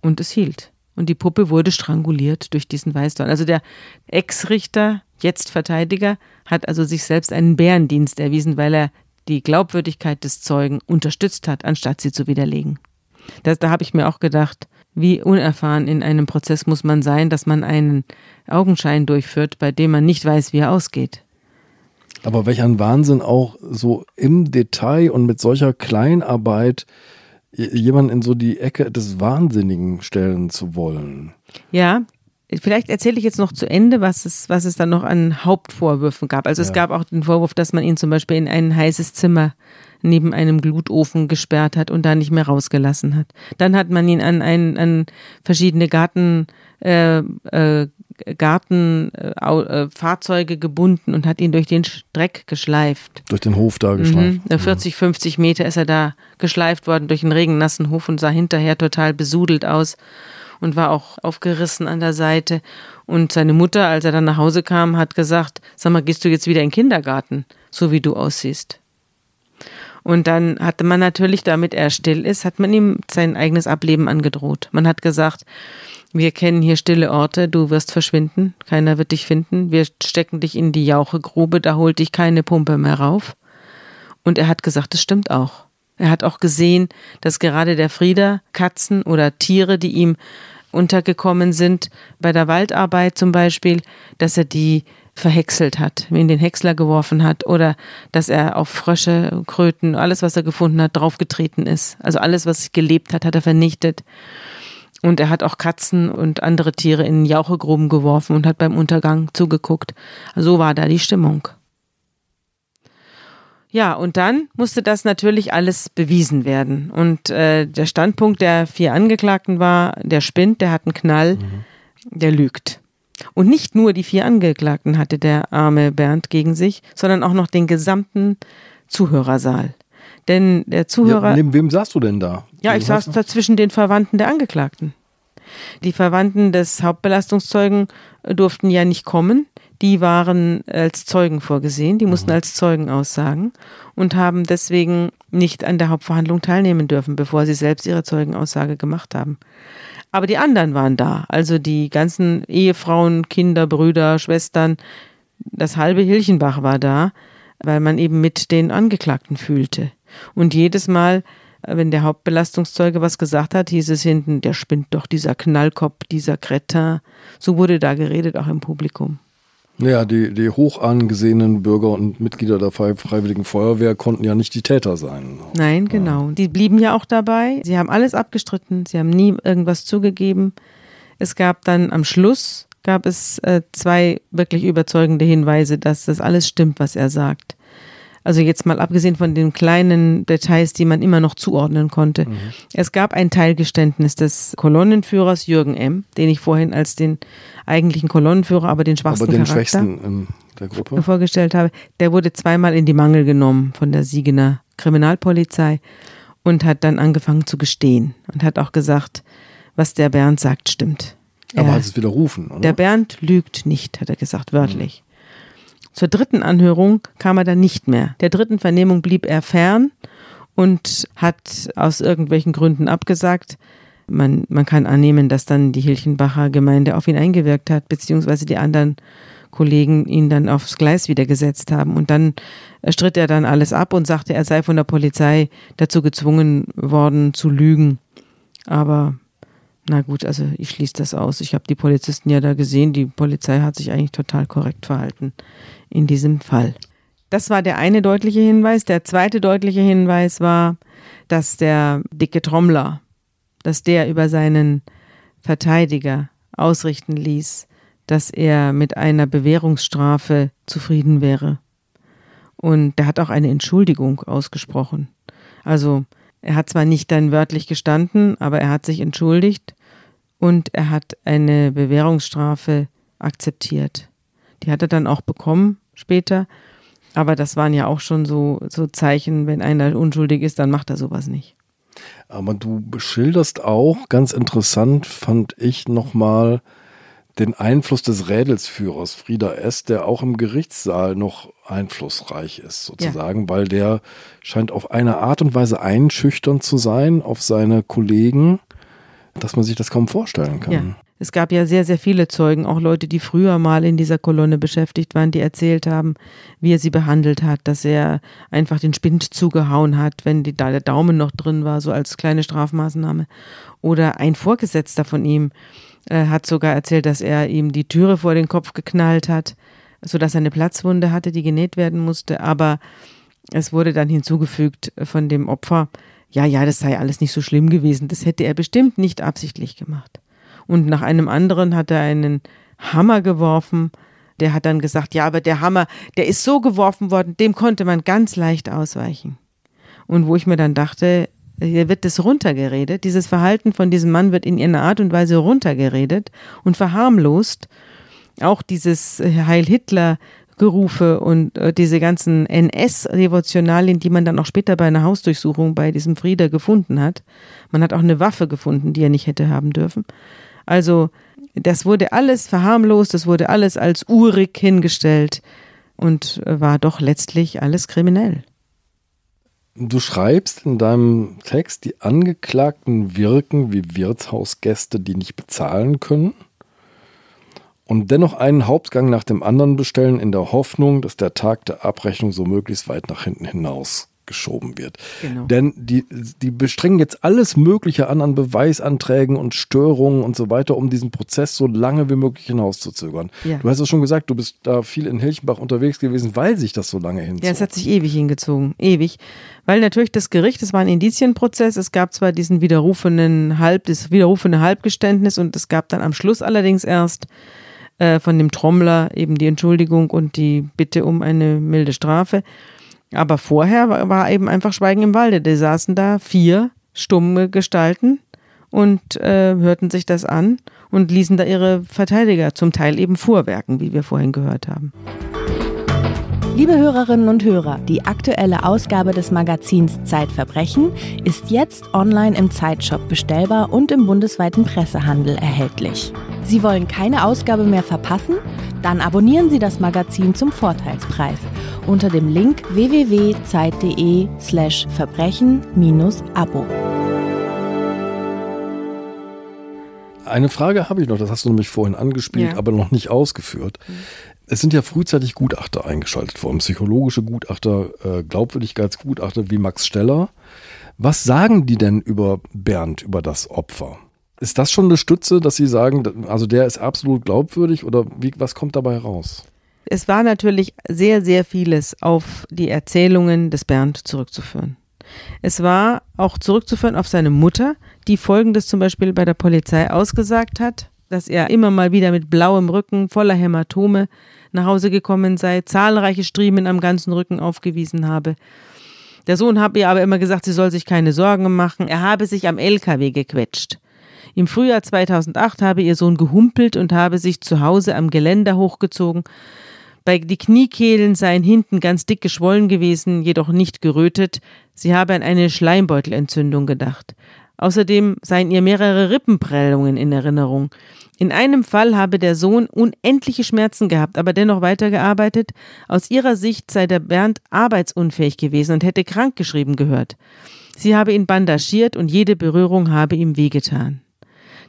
und es hielt. Und die Puppe wurde stranguliert durch diesen Weißdorn. Also der Ex-Richter, jetzt Verteidiger, hat also sich selbst einen Bärendienst erwiesen, weil er die Glaubwürdigkeit des Zeugen unterstützt hat, anstatt sie zu widerlegen. Das, da habe ich mir auch gedacht, wie unerfahren in einem Prozess muss man sein, dass man einen Augenschein durchführt, bei dem man nicht weiß, wie er ausgeht. Aber welch ein Wahnsinn auch so im Detail und mit solcher Kleinarbeit jemanden in so die Ecke des Wahnsinnigen stellen zu wollen. Ja, vielleicht erzähle ich jetzt noch zu Ende, was es, was es dann noch an Hauptvorwürfen gab. Also es Ja. gab auch den Vorwurf, dass man ihn zum Beispiel in ein heißes Zimmer neben einem Glutofen gesperrt hat und da nicht mehr rausgelassen hat. Dann hat man ihn an, ein, an verschiedene Garten, äh, äh, Garten, äh, äh, Fahrzeuge gebunden und hat ihn durch den Dreck geschleift. Durch den Hof da geschleift. Mhm. 40, 50 Meter ist er da geschleift worden durch einen regennassen Hof und sah hinterher total besudelt aus und war auch aufgerissen an der Seite. Und seine Mutter, als er dann nach Hause kam, hat gesagt, sag mal, gehst du jetzt wieder in den Kindergarten, so wie du aussiehst? Und dann hatte man natürlich, damit er still ist, hat man ihm sein eigenes Ableben angedroht. Man hat gesagt, wir kennen hier stille Orte, du wirst verschwinden, keiner wird dich finden, wir stecken dich in die Jauchegrube, da holt dich keine Pumpe mehr rauf. Und er hat gesagt, das stimmt auch. Er hat auch gesehen, dass gerade der Frieder Katzen oder Tiere, die ihm untergekommen sind, bei der Waldarbeit zum Beispiel, dass er die verhäckselt hat, in den Häcksler geworfen hat oder dass er auf Frösche, Kröten, alles, was er gefunden hat, draufgetreten ist. Also alles, was gelebt hat, hat er vernichtet. Und er hat auch Katzen und andere Tiere in Jauchegruben geworfen und hat beim Untergang zugeguckt. So war da die Stimmung. Ja, und dann musste das natürlich alles bewiesen werden. Und äh, der Standpunkt der vier Angeklagten war, der spinnt, der hat einen Knall, der lügt. Und nicht nur die vier Angeklagten hatte der arme Bernd gegen sich, sondern auch noch den gesamten Zuhörersaal. Denn der Zuhörer. Ja, neben wem saßt du denn da? Ja, ich saß saßt- da zwischen den Verwandten der Angeklagten. Die Verwandten des Hauptbelastungszeugen durften ja nicht kommen. Die waren als Zeugen vorgesehen. Die mussten als Zeugen aussagen und haben deswegen nicht an der Hauptverhandlung teilnehmen dürfen, bevor sie selbst ihre Zeugenaussage gemacht haben. Aber die anderen waren da. Also die ganzen Ehefrauen, Kinder, Brüder, Schwestern. Das halbe Hilchenbach war da, weil man eben mit den Angeklagten fühlte. Und jedes Mal, wenn der Hauptbelastungszeuge was gesagt hat, hieß es hinten, der spinnt doch, dieser Knallkopf, dieser Cretin. So wurde da geredet, auch im Publikum. Ja, die, die hoch angesehenen Bürger und Mitglieder der Frei- Freiwilligen Feuerwehr konnten ja nicht die Täter sein. Nein, genau. Die blieben ja auch dabei. Sie haben alles abgestritten. Sie haben nie irgendwas zugegeben. Es gab dann am Schluss gab es äh, zwei wirklich überzeugende Hinweise, dass das alles stimmt, was er sagt. Also jetzt mal abgesehen von den kleinen Details, die man immer noch zuordnen konnte. Es gab ein Teilgeständnis des Kolonnenführers Jürgen M., den ich vorhin als den eigentlichen Kolonnenführer, aber den schwachsten Aber den Charakter Schwächsten in der Gruppe. vorgestellt habe, der wurde zweimal in die Mangel genommen von der Siegener Kriminalpolizei und hat dann angefangen zu gestehen und hat auch gesagt, was der Bernd sagt, stimmt. Aber Er- hat es widerrufen, oder? der Bernd lügt nicht, hat er gesagt, wörtlich. Zur dritten Anhörung kam er dann nicht mehr. Der dritten Vernehmung blieb er fern und hat aus irgendwelchen Gründen abgesagt. man, man kann annehmen, dass dann die Hilchenbacher Gemeinde auf ihn eingewirkt hat, beziehungsweise die anderen Kollegen ihn dann aufs Gleis wieder gesetzt haben. Und dann stritt er dann alles ab und sagte, er sei von der Polizei dazu gezwungen worden zu lügen. Aber na gut, also ich schließe das aus. Ich habe die Polizisten ja da gesehen. Die Polizei hat sich eigentlich total korrekt verhalten in diesem Fall. Das war der eine deutliche Hinweis. Der zweite deutliche Hinweis war, dass der dicke Trommler, dass der über seinen Verteidiger ausrichten ließ, dass er mit einer Bewährungsstrafe zufrieden wäre. Und der hat auch eine Entschuldigung ausgesprochen. Also er hat zwar nicht dann wörtlich gestanden, aber er hat sich entschuldigt und er hat eine Bewährungsstrafe akzeptiert. Die hat er dann auch bekommen später. Aber das waren ja auch schon so, so Zeichen, wenn einer unschuldig ist, dann macht er sowas nicht. Aber du beschilderst auch, ganz interessant fand ich nochmal, den Einfluss des Rädelsführers Frieda S., der auch im Gerichtssaal noch einflussreich ist, sozusagen, ja. weil der scheint auf eine Art und Weise einschüchtern zu sein auf seine Kollegen, dass man sich das kaum vorstellen kann. Ja. Es gab ja sehr, sehr viele Zeugen, auch Leute, die früher mal in dieser Kolonne beschäftigt waren, die erzählt haben, wie er sie behandelt hat, dass er einfach den Spind zugehauen hat, wenn die, da der Daumen noch drin war, so als kleine Strafmaßnahme. Oder ein Vorgesetzter von ihm, er hat sogar erzählt, dass er ihm die Türe vor den Kopf geknallt hat, sodass er eine Platzwunde hatte, die genäht werden musste. Aber es wurde dann hinzugefügt von dem Opfer, ja, ja, das sei alles nicht so schlimm gewesen. Das hätte er bestimmt nicht absichtlich gemacht. Und nach einem anderen hat er einen Hammer geworfen. Der hat dann gesagt, ja, aber der Hammer, der ist so geworfen worden, dem konnte man ganz leicht ausweichen. Und wo ich mir dann dachte, hier wird das runtergeredet. Dieses Verhalten von diesem Mann wird in einer Art und Weise runtergeredet und verharmlost. Auch dieses Heil Hitler Gerufe und äh, diese ganzen NS-Devotionalien, die man dann auch später bei einer Hausdurchsuchung bei diesem Frieder gefunden hat. Man hat auch eine Waffe gefunden, die er nicht hätte haben dürfen. Also das wurde alles verharmlost, das wurde alles als urig hingestellt und äh, war doch letztlich alles kriminell. Du schreibst in deinem Text, die Angeklagten wirken wie Wirtshausgäste, die nicht bezahlen können und dennoch einen Hauptgang nach dem anderen bestellen in der Hoffnung, dass der Tag der Abrechnung so möglichst weit nach hinten hinaus geschoben wird. Genau. Denn die, die bestrengen jetzt alles Mögliche an an Beweisanträgen und Störungen und so weiter, um diesen Prozess so lange wie möglich hinauszuzögern. Ja. Du hast es schon gesagt, du bist da viel in Hilchenbach unterwegs gewesen, weil sich das so lange hinzog. Ja, es hat sich ewig hingezogen, ewig. Weil natürlich das Gericht, es war ein Indizienprozess, es gab zwar diesen widerrufenen Halb, das widerrufene Halbgeständnis und es gab dann am Schluss allerdings erst äh, von dem Trommler eben die Entschuldigung und die Bitte um eine milde Strafe. Aber vorher war, eben einfach Schweigen im Walde. Die saßen da vier stumme Gestalten und äh, hörten sich das an und ließen da ihre Verteidiger zum Teil eben vorwerken, wie wir vorhin gehört haben. Liebe Hörerinnen und Hörer, die aktuelle Ausgabe des Magazins Zeitverbrechen ist jetzt online im Zeitshop bestellbar und im bundesweiten Pressehandel erhältlich. Sie wollen keine Ausgabe mehr verpassen? Dann abonnieren Sie das Magazin zum Vorteilspreis unter dem Link www.zeit.de/slash verbrechen-abo. Eine Frage habe ich noch, das hast du nämlich vorhin angespielt, ja. aber noch nicht ausgeführt. Mhm. Es sind ja frühzeitig Gutachter eingeschaltet worden, psychologische Gutachter, äh, Glaubwürdigkeitsgutachter wie Max Steller. Was sagen die denn über Bernd, über das Opfer? Ist das schon eine Stütze, dass Sie sagen, also der ist absolut glaubwürdig oder wie, was kommt dabei raus? Es war natürlich sehr, sehr vieles auf die Erzählungen des Bernd zurückzuführen. Es war auch zurückzuführen auf seine Mutter, die folgendes zum Beispiel bei der Polizei ausgesagt hat, dass er immer mal wieder mit blauem Rücken, voller Hämatome nach Hause gekommen sei, zahlreiche Striemen am ganzen Rücken aufgewiesen habe. Der Sohn habe ihr aber immer gesagt, sie soll sich keine Sorgen machen, er habe sich am LKW gequetscht. Im Frühjahr 2008 habe ihr Sohn gehumpelt und habe sich zu Hause am Geländer hochgezogen. Bei die Kniekehlen seien hinten ganz dick geschwollen gewesen, jedoch nicht gerötet. Sie habe an eine Schleimbeutelentzündung gedacht. Außerdem seien ihr mehrere Rippenprellungen in Erinnerung. In einem Fall habe der Sohn unendliche Schmerzen gehabt, aber dennoch weitergearbeitet. Aus ihrer Sicht sei der Bernd arbeitsunfähig gewesen und hätte krankgeschrieben gehört. Sie habe ihn bandagiert und jede Berührung habe ihm wehgetan.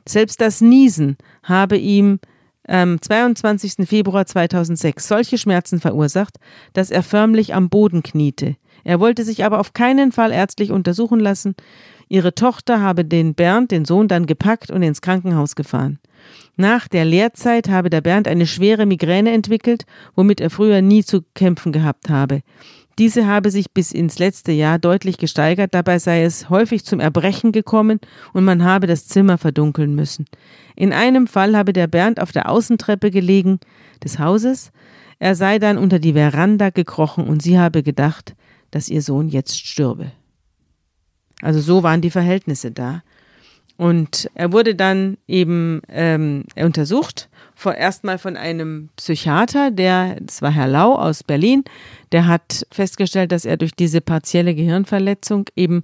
Selbst das Niesen habe ihm am 22. Februar 2006 solche Schmerzen verursacht, dass er förmlich am Boden kniete. Er wollte sich aber auf keinen Fall ärztlich untersuchen lassen. Ihre Tochter habe den Bernd, den Sohn, dann gepackt und ins Krankenhaus gefahren. Nach der Lehrzeit habe der Bernd eine schwere Migräne entwickelt, womit er früher nie zu kämpfen gehabt habe. Diese habe sich bis ins letzte Jahr deutlich gesteigert, dabei sei es häufig zum Erbrechen gekommen und man habe das Zimmer verdunkeln müssen. In einem Fall habe der Bernd auf der Außentreppe gelegen des Hauses, er sei dann unter die Veranda gekrochen und sie habe gedacht, dass ihr Sohn jetzt stürbe. Also so waren die Verhältnisse da. Und er wurde dann eben ähm, untersucht, vorerst mal von einem Psychiater, der, das war Herr Lau aus Berlin, der hat festgestellt, dass er durch diese partielle Gehirnverletzung eben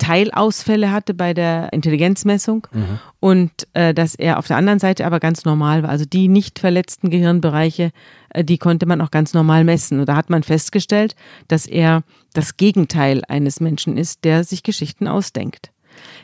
Teilausfälle hatte bei der Intelligenzmessung mhm. und äh, dass er auf der anderen Seite aber ganz normal war. Also die nicht verletzten Gehirnbereiche, äh, die konnte man auch ganz normal messen. Und da hat man festgestellt, dass er das Gegenteil eines Menschen ist, der sich Geschichten ausdenkt.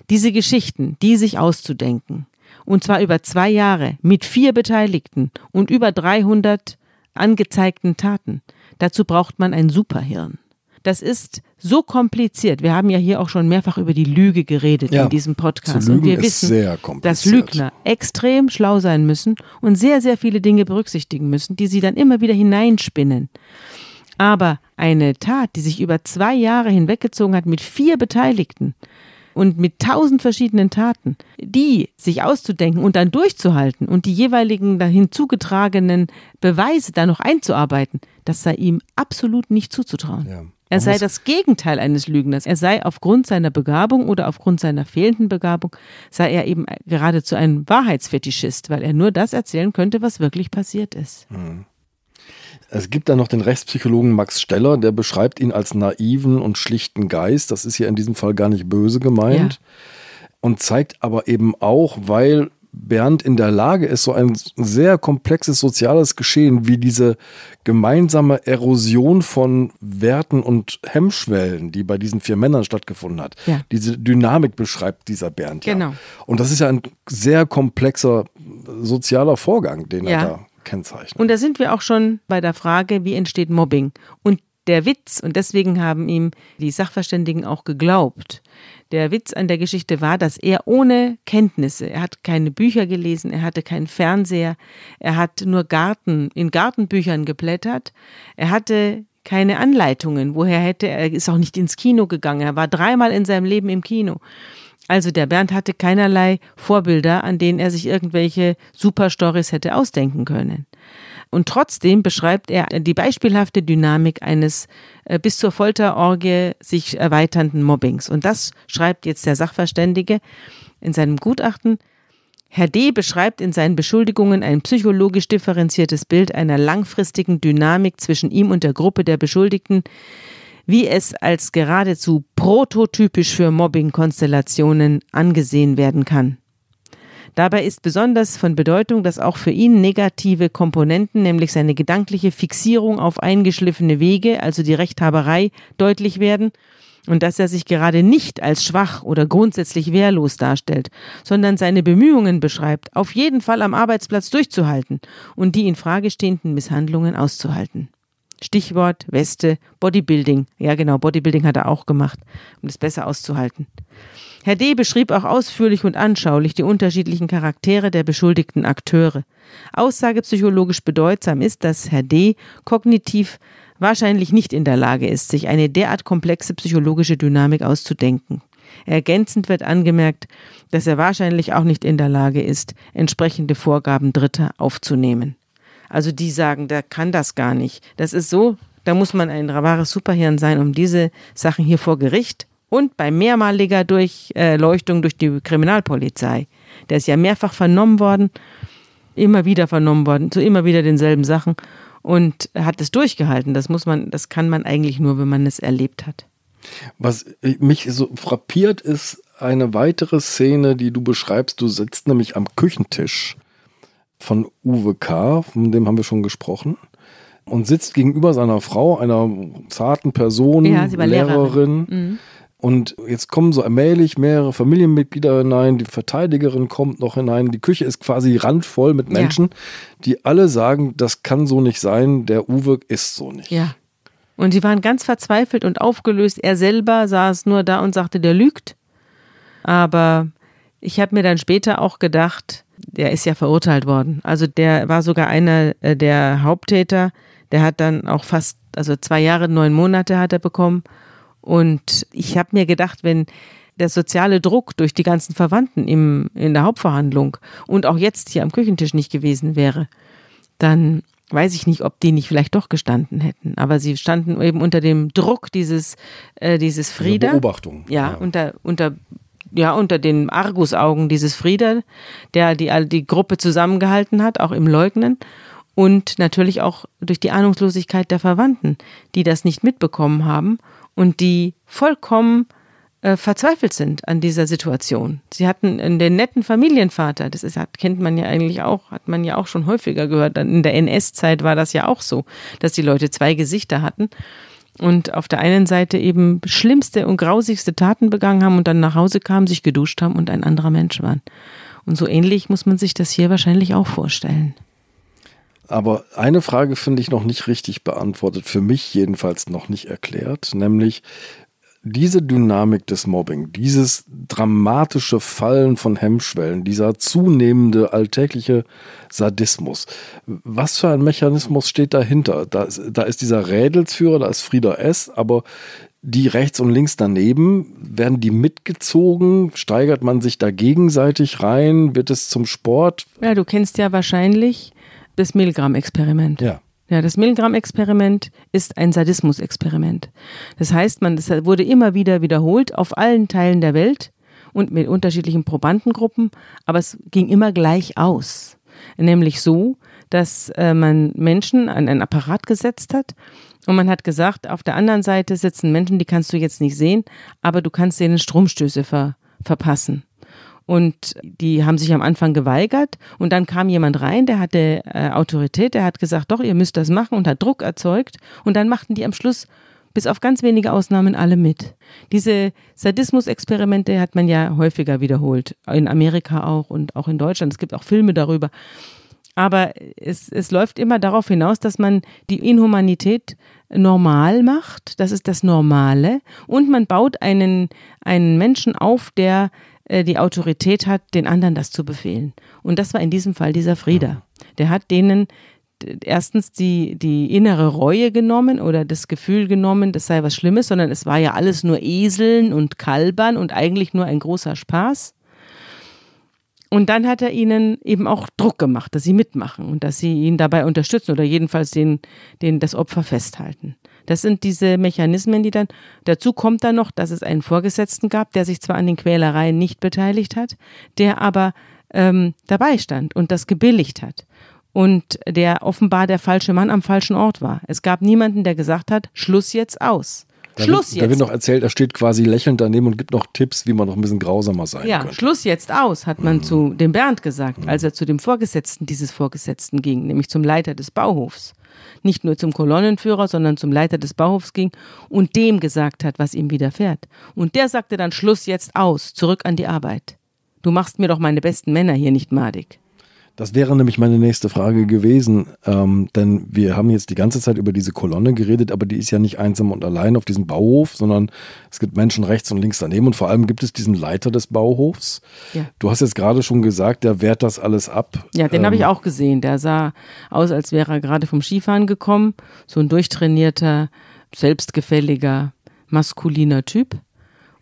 Diese Geschichten, die sich auszudenken, und zwar über zwei Jahre mit vier Beteiligten und über 300 angezeigten Taten, dazu braucht man ein Superhirn. Das ist so kompliziert. Wir haben ja hier auch schon mehrfach über die Lüge geredet ja, in diesem Podcast. und wir wissen, dass Lügner extrem schlau sein müssen und sehr, sehr viele Dinge berücksichtigen müssen, die sie dann immer wieder hineinspinnen. Aber eine Tat, die sich über zwei Jahre hinweggezogen hat mit vier Beteiligten, und mit tausend verschiedenen Taten, die sich auszudenken und dann durchzuhalten und die jeweiligen dahin zugetragenen Beweise da noch einzuarbeiten, das sei ihm absolut nicht zuzutrauen. Ja. Er sei das Gegenteil eines Lügners. Er sei aufgrund seiner Begabung oder aufgrund seiner fehlenden Begabung, sei er eben geradezu ein Wahrheitsfetischist, weil er nur das erzählen könnte, was wirklich passiert ist. Mhm. Es gibt dann noch den Rechtspsychologen Max Steller, der beschreibt ihn als naiven und schlichten Geist. Das ist hier in diesem Fall gar nicht böse gemeint. Ja. Und zeigt aber eben auch, weil Bernd in der Lage ist, so ein sehr komplexes soziales Geschehen wie diese gemeinsame Erosion von Werten und Hemmschwellen, die bei diesen vier Männern stattgefunden hat. Ja. Diese Dynamik beschreibt dieser Bernd genau. ja. Und das ist ja ein sehr komplexer sozialer Vorgang, den ja. er da kennzeichnen. Und da sind wir auch schon bei der Frage, wie entsteht Mobbing? Und der Witz, und deswegen haben ihm die Sachverständigen auch geglaubt, der Witz an der Geschichte war, dass er ohne Kenntnisse, er hat keine Bücher gelesen, er hatte keinen Fernseher, er hat nur Garten, in Gartenbüchern geblättert, er hatte keine Anleitungen, woher hätte er, ist auch nicht ins Kino gegangen, er war dreimal in seinem Leben im Kino. Also der Bernd hatte keinerlei Vorbilder, an denen er sich irgendwelche Superstories hätte ausdenken können. Und trotzdem beschreibt er die beispielhafte Dynamik eines äh, bis zur Folterorgie sich erweiternden Mobbings. Und das schreibt jetzt der Sachverständige in seinem Gutachten. Herr D. beschreibt in seinen Beschuldigungen ein psychologisch differenziertes Bild einer langfristigen Dynamik zwischen ihm und der Gruppe der Beschuldigten, wie es als geradezu prototypisch für Mobbing-Konstellationen angesehen werden kann. Dabei ist besonders von Bedeutung, dass auch für ihn negative Komponenten, nämlich seine gedankliche Fixierung auf eingeschliffene Wege, also die Rechthaberei, deutlich werden und dass er sich gerade nicht als schwach oder grundsätzlich wehrlos darstellt, sondern seine Bemühungen beschreibt, auf jeden Fall am Arbeitsplatz durchzuhalten und die in Frage stehenden Misshandlungen auszuhalten. Stichwort Weste, Bodybuilding. Ja, genau, Bodybuilding hat er auch gemacht, um es besser auszuhalten. Herr D. beschrieb auch ausführlich und anschaulich die unterschiedlichen Charaktere der beschuldigten Akteure. Aussagepsychologisch bedeutsam ist, dass Herr D. kognitiv wahrscheinlich nicht in der Lage ist, sich eine derart komplexe psychologische Dynamik auszudenken. Ergänzend wird angemerkt, dass er wahrscheinlich auch nicht in der Lage ist, entsprechende Vorgaben Dritter aufzunehmen. Also die sagen, der kann das gar nicht. Das ist so, da muss man ein wahres Superhirn sein, um diese Sachen hier vor Gericht und bei mehrmaliger Durchleuchtung durch die Kriminalpolizei. Der ist ja mehrfach vernommen worden, immer wieder vernommen worden, zu immer wieder denselben Sachen und hat es durchgehalten. Das muss man, das kann man eigentlich nur, wenn man es erlebt hat. Was mich so frappiert ist eine weitere Szene, die du beschreibst. Du sitzt nämlich am Küchentisch von Uwe K., von dem haben wir schon gesprochen, und sitzt gegenüber seiner Frau, einer zarten Person, ja, Lehrerin, Lehrerin. Mhm. Und jetzt kommen so allmählich mehrere Familienmitglieder hinein, die Verteidigerin kommt noch hinein, die Küche ist quasi randvoll mit Menschen, ja. die alle sagen, das kann so nicht sein, der Uwe ist so nicht. Ja. Und sie waren ganz verzweifelt und aufgelöst. Er selber saß nur da und sagte, der lügt. Aber ich habe mir dann später auch gedacht, der ist ja verurteilt worden. Also der war sogar einer äh, der Haupttäter. Der hat dann auch fast, also zwei Jahre, neun Monate hat er bekommen. Und ich habe mir gedacht, wenn der soziale Druck durch die ganzen Verwandten im, in der Hauptverhandlung und auch jetzt hier am Küchentisch nicht gewesen wäre, dann weiß ich nicht, ob die nicht vielleicht doch gestanden hätten. Aber sie standen eben unter dem Druck dieses, äh, dieses Frieda. Beobachtung. Ja, ja, unter, unter, ja, unter den Argusaugen dieses Frieda, der die, die Gruppe zusammengehalten hat, auch im Leugnen und natürlich auch durch die Ahnungslosigkeit der Verwandten, die das nicht mitbekommen haben und die vollkommen äh, verzweifelt sind an dieser Situation. Sie hatten den netten Familienvater, das ist, kennt man ja eigentlich auch, hat man ja auch schon häufiger gehört. In der NS-Zeit war das ja auch so, dass die Leute zwei Gesichter hatten und auf der einen Seite eben schlimmste und grausigste Taten begangen haben und dann nach Hause kamen, sich geduscht haben und ein anderer Mensch waren. Und so ähnlich muss man sich das hier wahrscheinlich auch vorstellen. Aber eine Frage finde ich noch nicht richtig beantwortet, für mich jedenfalls noch nicht erklärt, nämlich diese Dynamik des Mobbing, dieses dramatische Fallen von Hemmschwellen, dieser zunehmende alltägliche Sadismus, was für ein Mechanismus steht dahinter? Da ist, da ist dieser Rädelsführer, da ist Frieda S., aber die rechts und links daneben, werden die mitgezogen? Steigert man sich da gegenseitig rein? Wird es zum Sport? Ja, du kennst ja wahrscheinlich das Milgram-Experiment. Ja. Ja, das Milgram-Experiment ist ein Sadismus-Experiment. Das heißt, man, das wurde immer wieder wiederholt auf allen Teilen der Welt und mit unterschiedlichen Probandengruppen, aber es ging immer gleich aus. Nämlich so, dass äh, man Menschen an ein Apparat gesetzt hat und man hat gesagt, auf der anderen Seite sitzen Menschen, die kannst du jetzt nicht sehen, aber du kannst denen Stromstöße ver verpassen. Und die haben sich am Anfang geweigert und dann kam jemand rein, der hatte äh, Autorität, der hat gesagt, doch, ihr müsst das machen und hat Druck erzeugt. Und dann machten die am Schluss bis auf ganz wenige Ausnahmen alle mit. Diese Sadismus-Experimente hat man ja häufiger wiederholt, in Amerika auch und auch in Deutschland. Es gibt auch Filme darüber. Aber es, es läuft immer darauf hinaus, dass man die Inhumanität normal macht. Das ist das Normale. Und man baut einen, einen Menschen auf, der die Autorität hat, den anderen das zu befehlen. Und das war in diesem Fall dieser Frieder. Der hat denen erstens die, die innere Reue genommen oder das Gefühl genommen, das sei was Schlimmes, sondern es war ja alles nur Eseln und Kalbern und eigentlich nur ein großer Spaß. Und dann hat er ihnen eben auch Druck gemacht, dass sie mitmachen und dass sie ihn dabei unterstützen oder jedenfalls den, den das Opfer festhalten. Das sind diese Mechanismen, die dann, dazu kommt dann noch, dass es einen Vorgesetzten gab, der sich zwar an den Quälereien nicht beteiligt hat, der aber ähm, dabei stand und das gebilligt hat. Und der offenbar der falsche Mann am falschen Ort war. Es gab niemanden, der gesagt hat, Schluss jetzt aus. Da Schluss wird, jetzt. Da wird noch erzählt, er steht quasi lächelnd daneben und gibt noch Tipps, wie man noch ein bisschen grausamer sein ja, könnte. Schluss jetzt aus, hat man mhm. zu dem Bernd gesagt, als er zu dem Vorgesetzten dieses Vorgesetzten ging, nämlich zum Leiter des Bauhofs nicht nur zum Kolonnenführer, sondern zum Leiter des Bauhofs ging und dem gesagt hat, was ihm widerfährt. Und der sagte dann Schluss jetzt aus, zurück an die Arbeit. Du machst mir doch meine besten Männer hier nicht madig. Das wäre nämlich meine nächste Frage gewesen, ähm, denn wir haben jetzt die ganze Zeit über diese Kolonne geredet, aber die ist ja nicht einsam und allein auf diesem Bauhof, sondern es gibt Menschen rechts und links daneben und vor allem gibt es diesen Leiter des Bauhofs. Ja. Du hast jetzt gerade schon gesagt, der wehrt das alles ab. Ja, den ähm, habe ich auch gesehen. Der sah aus, als wäre er gerade vom Skifahren gekommen. So ein durchtrainierter, selbstgefälliger, maskuliner Typ.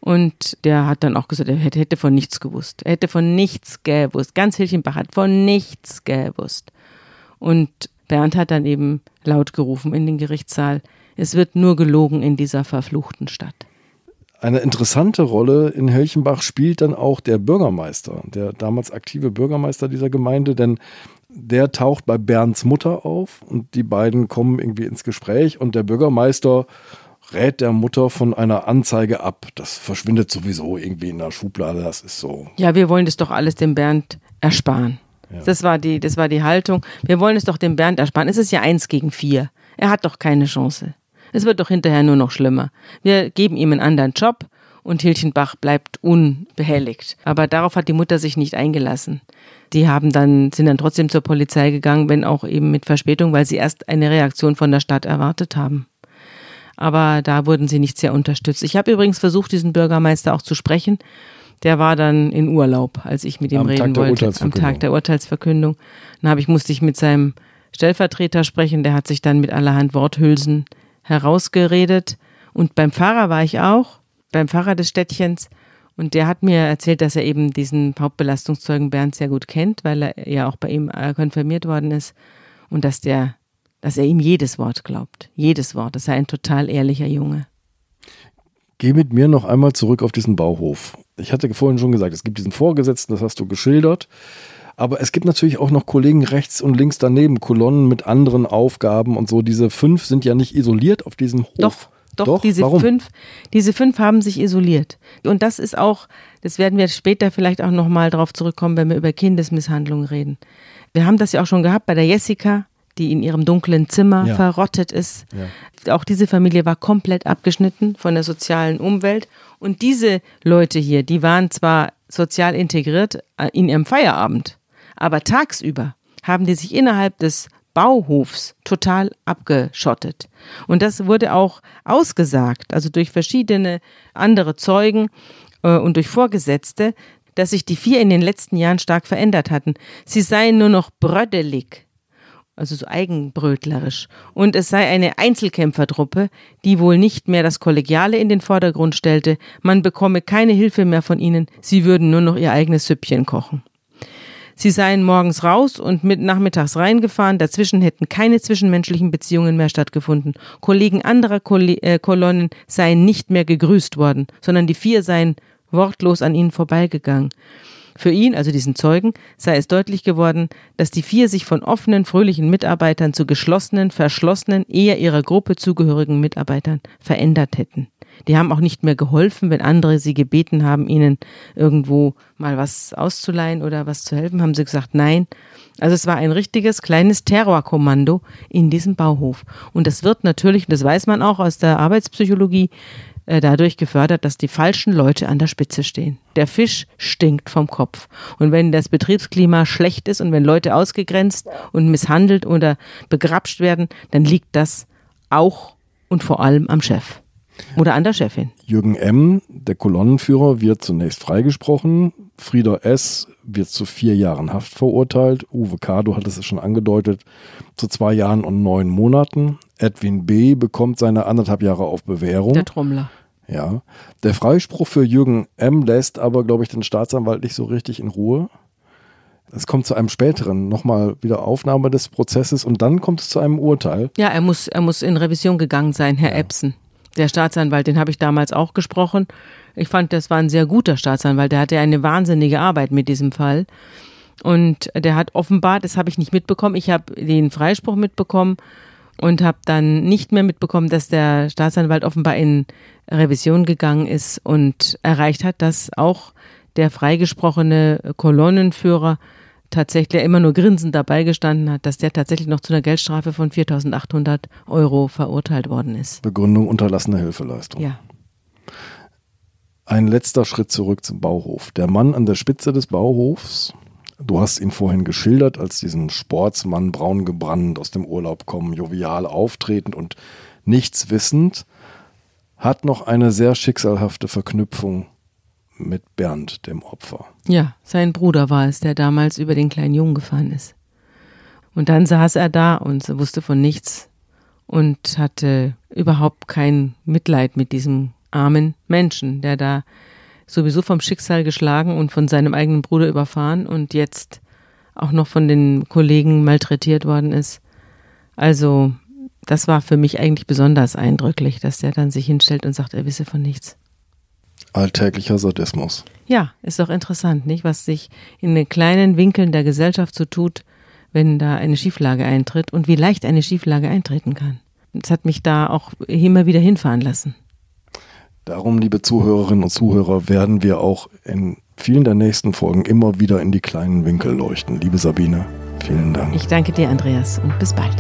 Und der hat dann auch gesagt, er hätte, von nichts gewusst. Er hätte von nichts gewusst. Ganz Hilchenbach hat von nichts gewusst. Und Bernd hat dann eben laut gerufen in den Gerichtssaal, es wird nur gelogen in dieser verfluchten Stadt. Eine interessante Rolle in Helchenbach spielt dann auch der Bürgermeister, der damals aktive Bürgermeister dieser Gemeinde, denn der taucht bei Bernds Mutter auf und die beiden kommen irgendwie ins Gespräch und der Bürgermeister rät der Mutter von einer Anzeige ab. Das verschwindet sowieso irgendwie in der Schublade. Das ist so. Ja, wir wollen das doch alles dem Bernd ersparen. Ja. Das, war die, das war die Haltung. Wir wollen es doch dem Bernd ersparen. Es ist ja eins gegen vier. Er hat doch keine Chance. Es wird doch hinterher nur noch schlimmer. Wir geben ihm einen anderen Job und Hilchenbach bleibt unbehelligt. Aber darauf hat die Mutter sich nicht eingelassen. Die haben dann, sind dann trotzdem zur Polizei gegangen, wenn auch eben mit Verspätung, weil sie erst eine Reaktion von der Stadt erwartet haben. Aber da wurden sie nicht sehr unterstützt. Ich habe übrigens versucht, diesen Bürgermeister auch zu sprechen. Der war dann in Urlaub, als ich mit ihm Am reden Tag wollte. Am Tag der Urteilsverkündung. Dann habe ich, musste ich mit seinem Stellvertreter sprechen. Der hat sich dann mit allerhand Worthülsen herausgeredet. Und beim Pfarrer war ich auch, beim Pfarrer des Städtchens. Und der hat mir erzählt, dass er eben diesen Hauptbelastungszeugen Bernd sehr gut kennt, weil er ja auch bei ihm äh, konfirmiert worden ist. Und dass der, dass er ihm jedes Wort glaubt. Jedes Wort. Das sei ein total ehrlicher Junge. Geh mit mir noch einmal zurück auf diesen Bauhof. Ich hatte vorhin schon gesagt, es gibt diesen Vorgesetzten, das hast du geschildert. Aber es gibt natürlich auch noch Kollegen rechts und links daneben, Kolonnen mit anderen Aufgaben und so. Diese fünf sind ja nicht isoliert auf diesem Hof. Doch, doch, Doch? diese Warum? fünf, diese fünf haben sich isoliert. Und das ist auch, das werden wir später vielleicht auch nochmal drauf zurückkommen, wenn wir über Kindesmisshandlungen reden. Wir haben das ja auch schon gehabt bei der Jessica, die in ihrem dunklen Zimmer Ja. verrottet ist. Ja. Auch diese Familie war komplett abgeschnitten von der sozialen Umwelt. Und diese Leute hier, die waren zwar sozial integriert äh, in ihrem Feierabend, aber tagsüber haben die sich innerhalb des Bauhofs total abgeschottet. Und das wurde auch ausgesagt, also durch verschiedene andere Zeugen äh, und durch Vorgesetzte, dass sich die vier in den letzten Jahren stark verändert hatten. Sie seien nur noch brödelig, also so eigenbrötlerisch. Und es sei eine Einzelkämpfertruppe, die wohl nicht mehr das Kollegiale in den Vordergrund stellte. Man bekomme keine Hilfe mehr von ihnen. Sie würden nur noch ihr eigenes Süppchen kochen. Sie seien morgens raus und mit nachmittags reingefahren. Dazwischen hätten keine zwischenmenschlichen Beziehungen mehr stattgefunden. Kollegen anderer Kolle äh, Kolonnen seien nicht mehr gegrüßt worden, sondern die vier seien wortlos an ihnen vorbeigegangen. Für ihn, also diesen Zeugen, sei es deutlich geworden, dass die vier sich von offenen, fröhlichen Mitarbeitern zu geschlossenen, verschlossenen, eher ihrer Gruppe zugehörigen Mitarbeitern verändert hätten. Die haben auch nicht mehr geholfen, wenn andere sie gebeten haben, ihnen irgendwo mal was auszuleihen oder was zu helfen, haben sie gesagt, nein. Also es war ein richtiges kleines Terrorkommando in diesem Bauhof. Und das wird natürlich, das weiß man auch aus der Arbeitspsychologie, dadurch gefördert, dass die falschen Leute an der Spitze stehen. Der Fisch stinkt vom Kopf. Und wenn das Betriebsklima schlecht ist und wenn Leute ausgegrenzt und misshandelt oder begrapscht werden, dann liegt das auch und vor allem am Chef oder an der Chefin. Jürgen M., der Kolonnenführer, wird zunächst freigesprochen. Frieda S. wird zu vier Jahren Haft verurteilt. Uwe K., du hattest es schon angedeutet, zu zwei Jahren und neun Monaten. Edwin B. bekommt seine anderthalb Jahre auf Bewährung. Der Trommler. Ja. Der Freispruch für Jürgen M. lässt aber, glaube ich, den Staatsanwalt nicht so richtig in Ruhe. Es kommt zu einem späteren nochmal wieder Aufnahme des Prozesses und dann kommt es zu einem Urteil. Ja, er muss, er muss in Revision gegangen sein, Herr Epson. Der Staatsanwalt, den habe ich damals auch gesprochen. Ich fand, das war ein sehr guter Staatsanwalt. Der hatte eine wahnsinnige Arbeit mit diesem Fall. Und der hat offenbar, das habe ich nicht mitbekommen, ich habe den Freispruch mitbekommen und habe dann nicht mehr mitbekommen, dass der Staatsanwalt offenbar in Revision gegangen ist und erreicht hat, dass auch der freigesprochene Kolonnenführer tatsächlich immer nur grinsend dabei gestanden hat, dass der tatsächlich noch zu einer Geldstrafe von 4.800 Euro verurteilt worden ist. Begründung unterlassene Hilfeleistung. Ja. Ein letzter Schritt zurück zum Bauhof. Der Mann an der Spitze des Bauhofs, du hast ihn vorhin geschildert als diesen Sportsmann, braun gebrannt, aus dem Urlaub kommen, jovial auftretend und nichts wissend, hat noch eine sehr schicksalhafte Verknüpfung mit Bernd, dem Opfer. Ja, sein Bruder war es, der damals über den kleinen Jungen gefahren ist. Und dann saß er da und wusste von nichts und hatte überhaupt kein Mitleid mit diesem armen Menschen, der da sowieso vom Schicksal geschlagen und von seinem eigenen Bruder überfahren und jetzt auch noch von den Kollegen malträtiert worden ist. Also, das war für mich eigentlich besonders eindrücklich, dass der dann sich hinstellt und sagt, er wisse von nichts. Alltäglicher Sadismus. Ja, ist doch interessant, nicht? Was sich in den kleinen Winkeln der Gesellschaft so tut, wenn da eine Schieflage eintritt und wie leicht eine Schieflage eintreten kann. Das hat mich da auch immer wieder hinfahren lassen. Darum, liebe Zuhörerinnen und Zuhörer, werden wir auch in vielen der nächsten Folgen immer wieder in die kleinen Winkel leuchten. Liebe Sabine, vielen Dank. Ich danke dir, Andreas, und bis bald.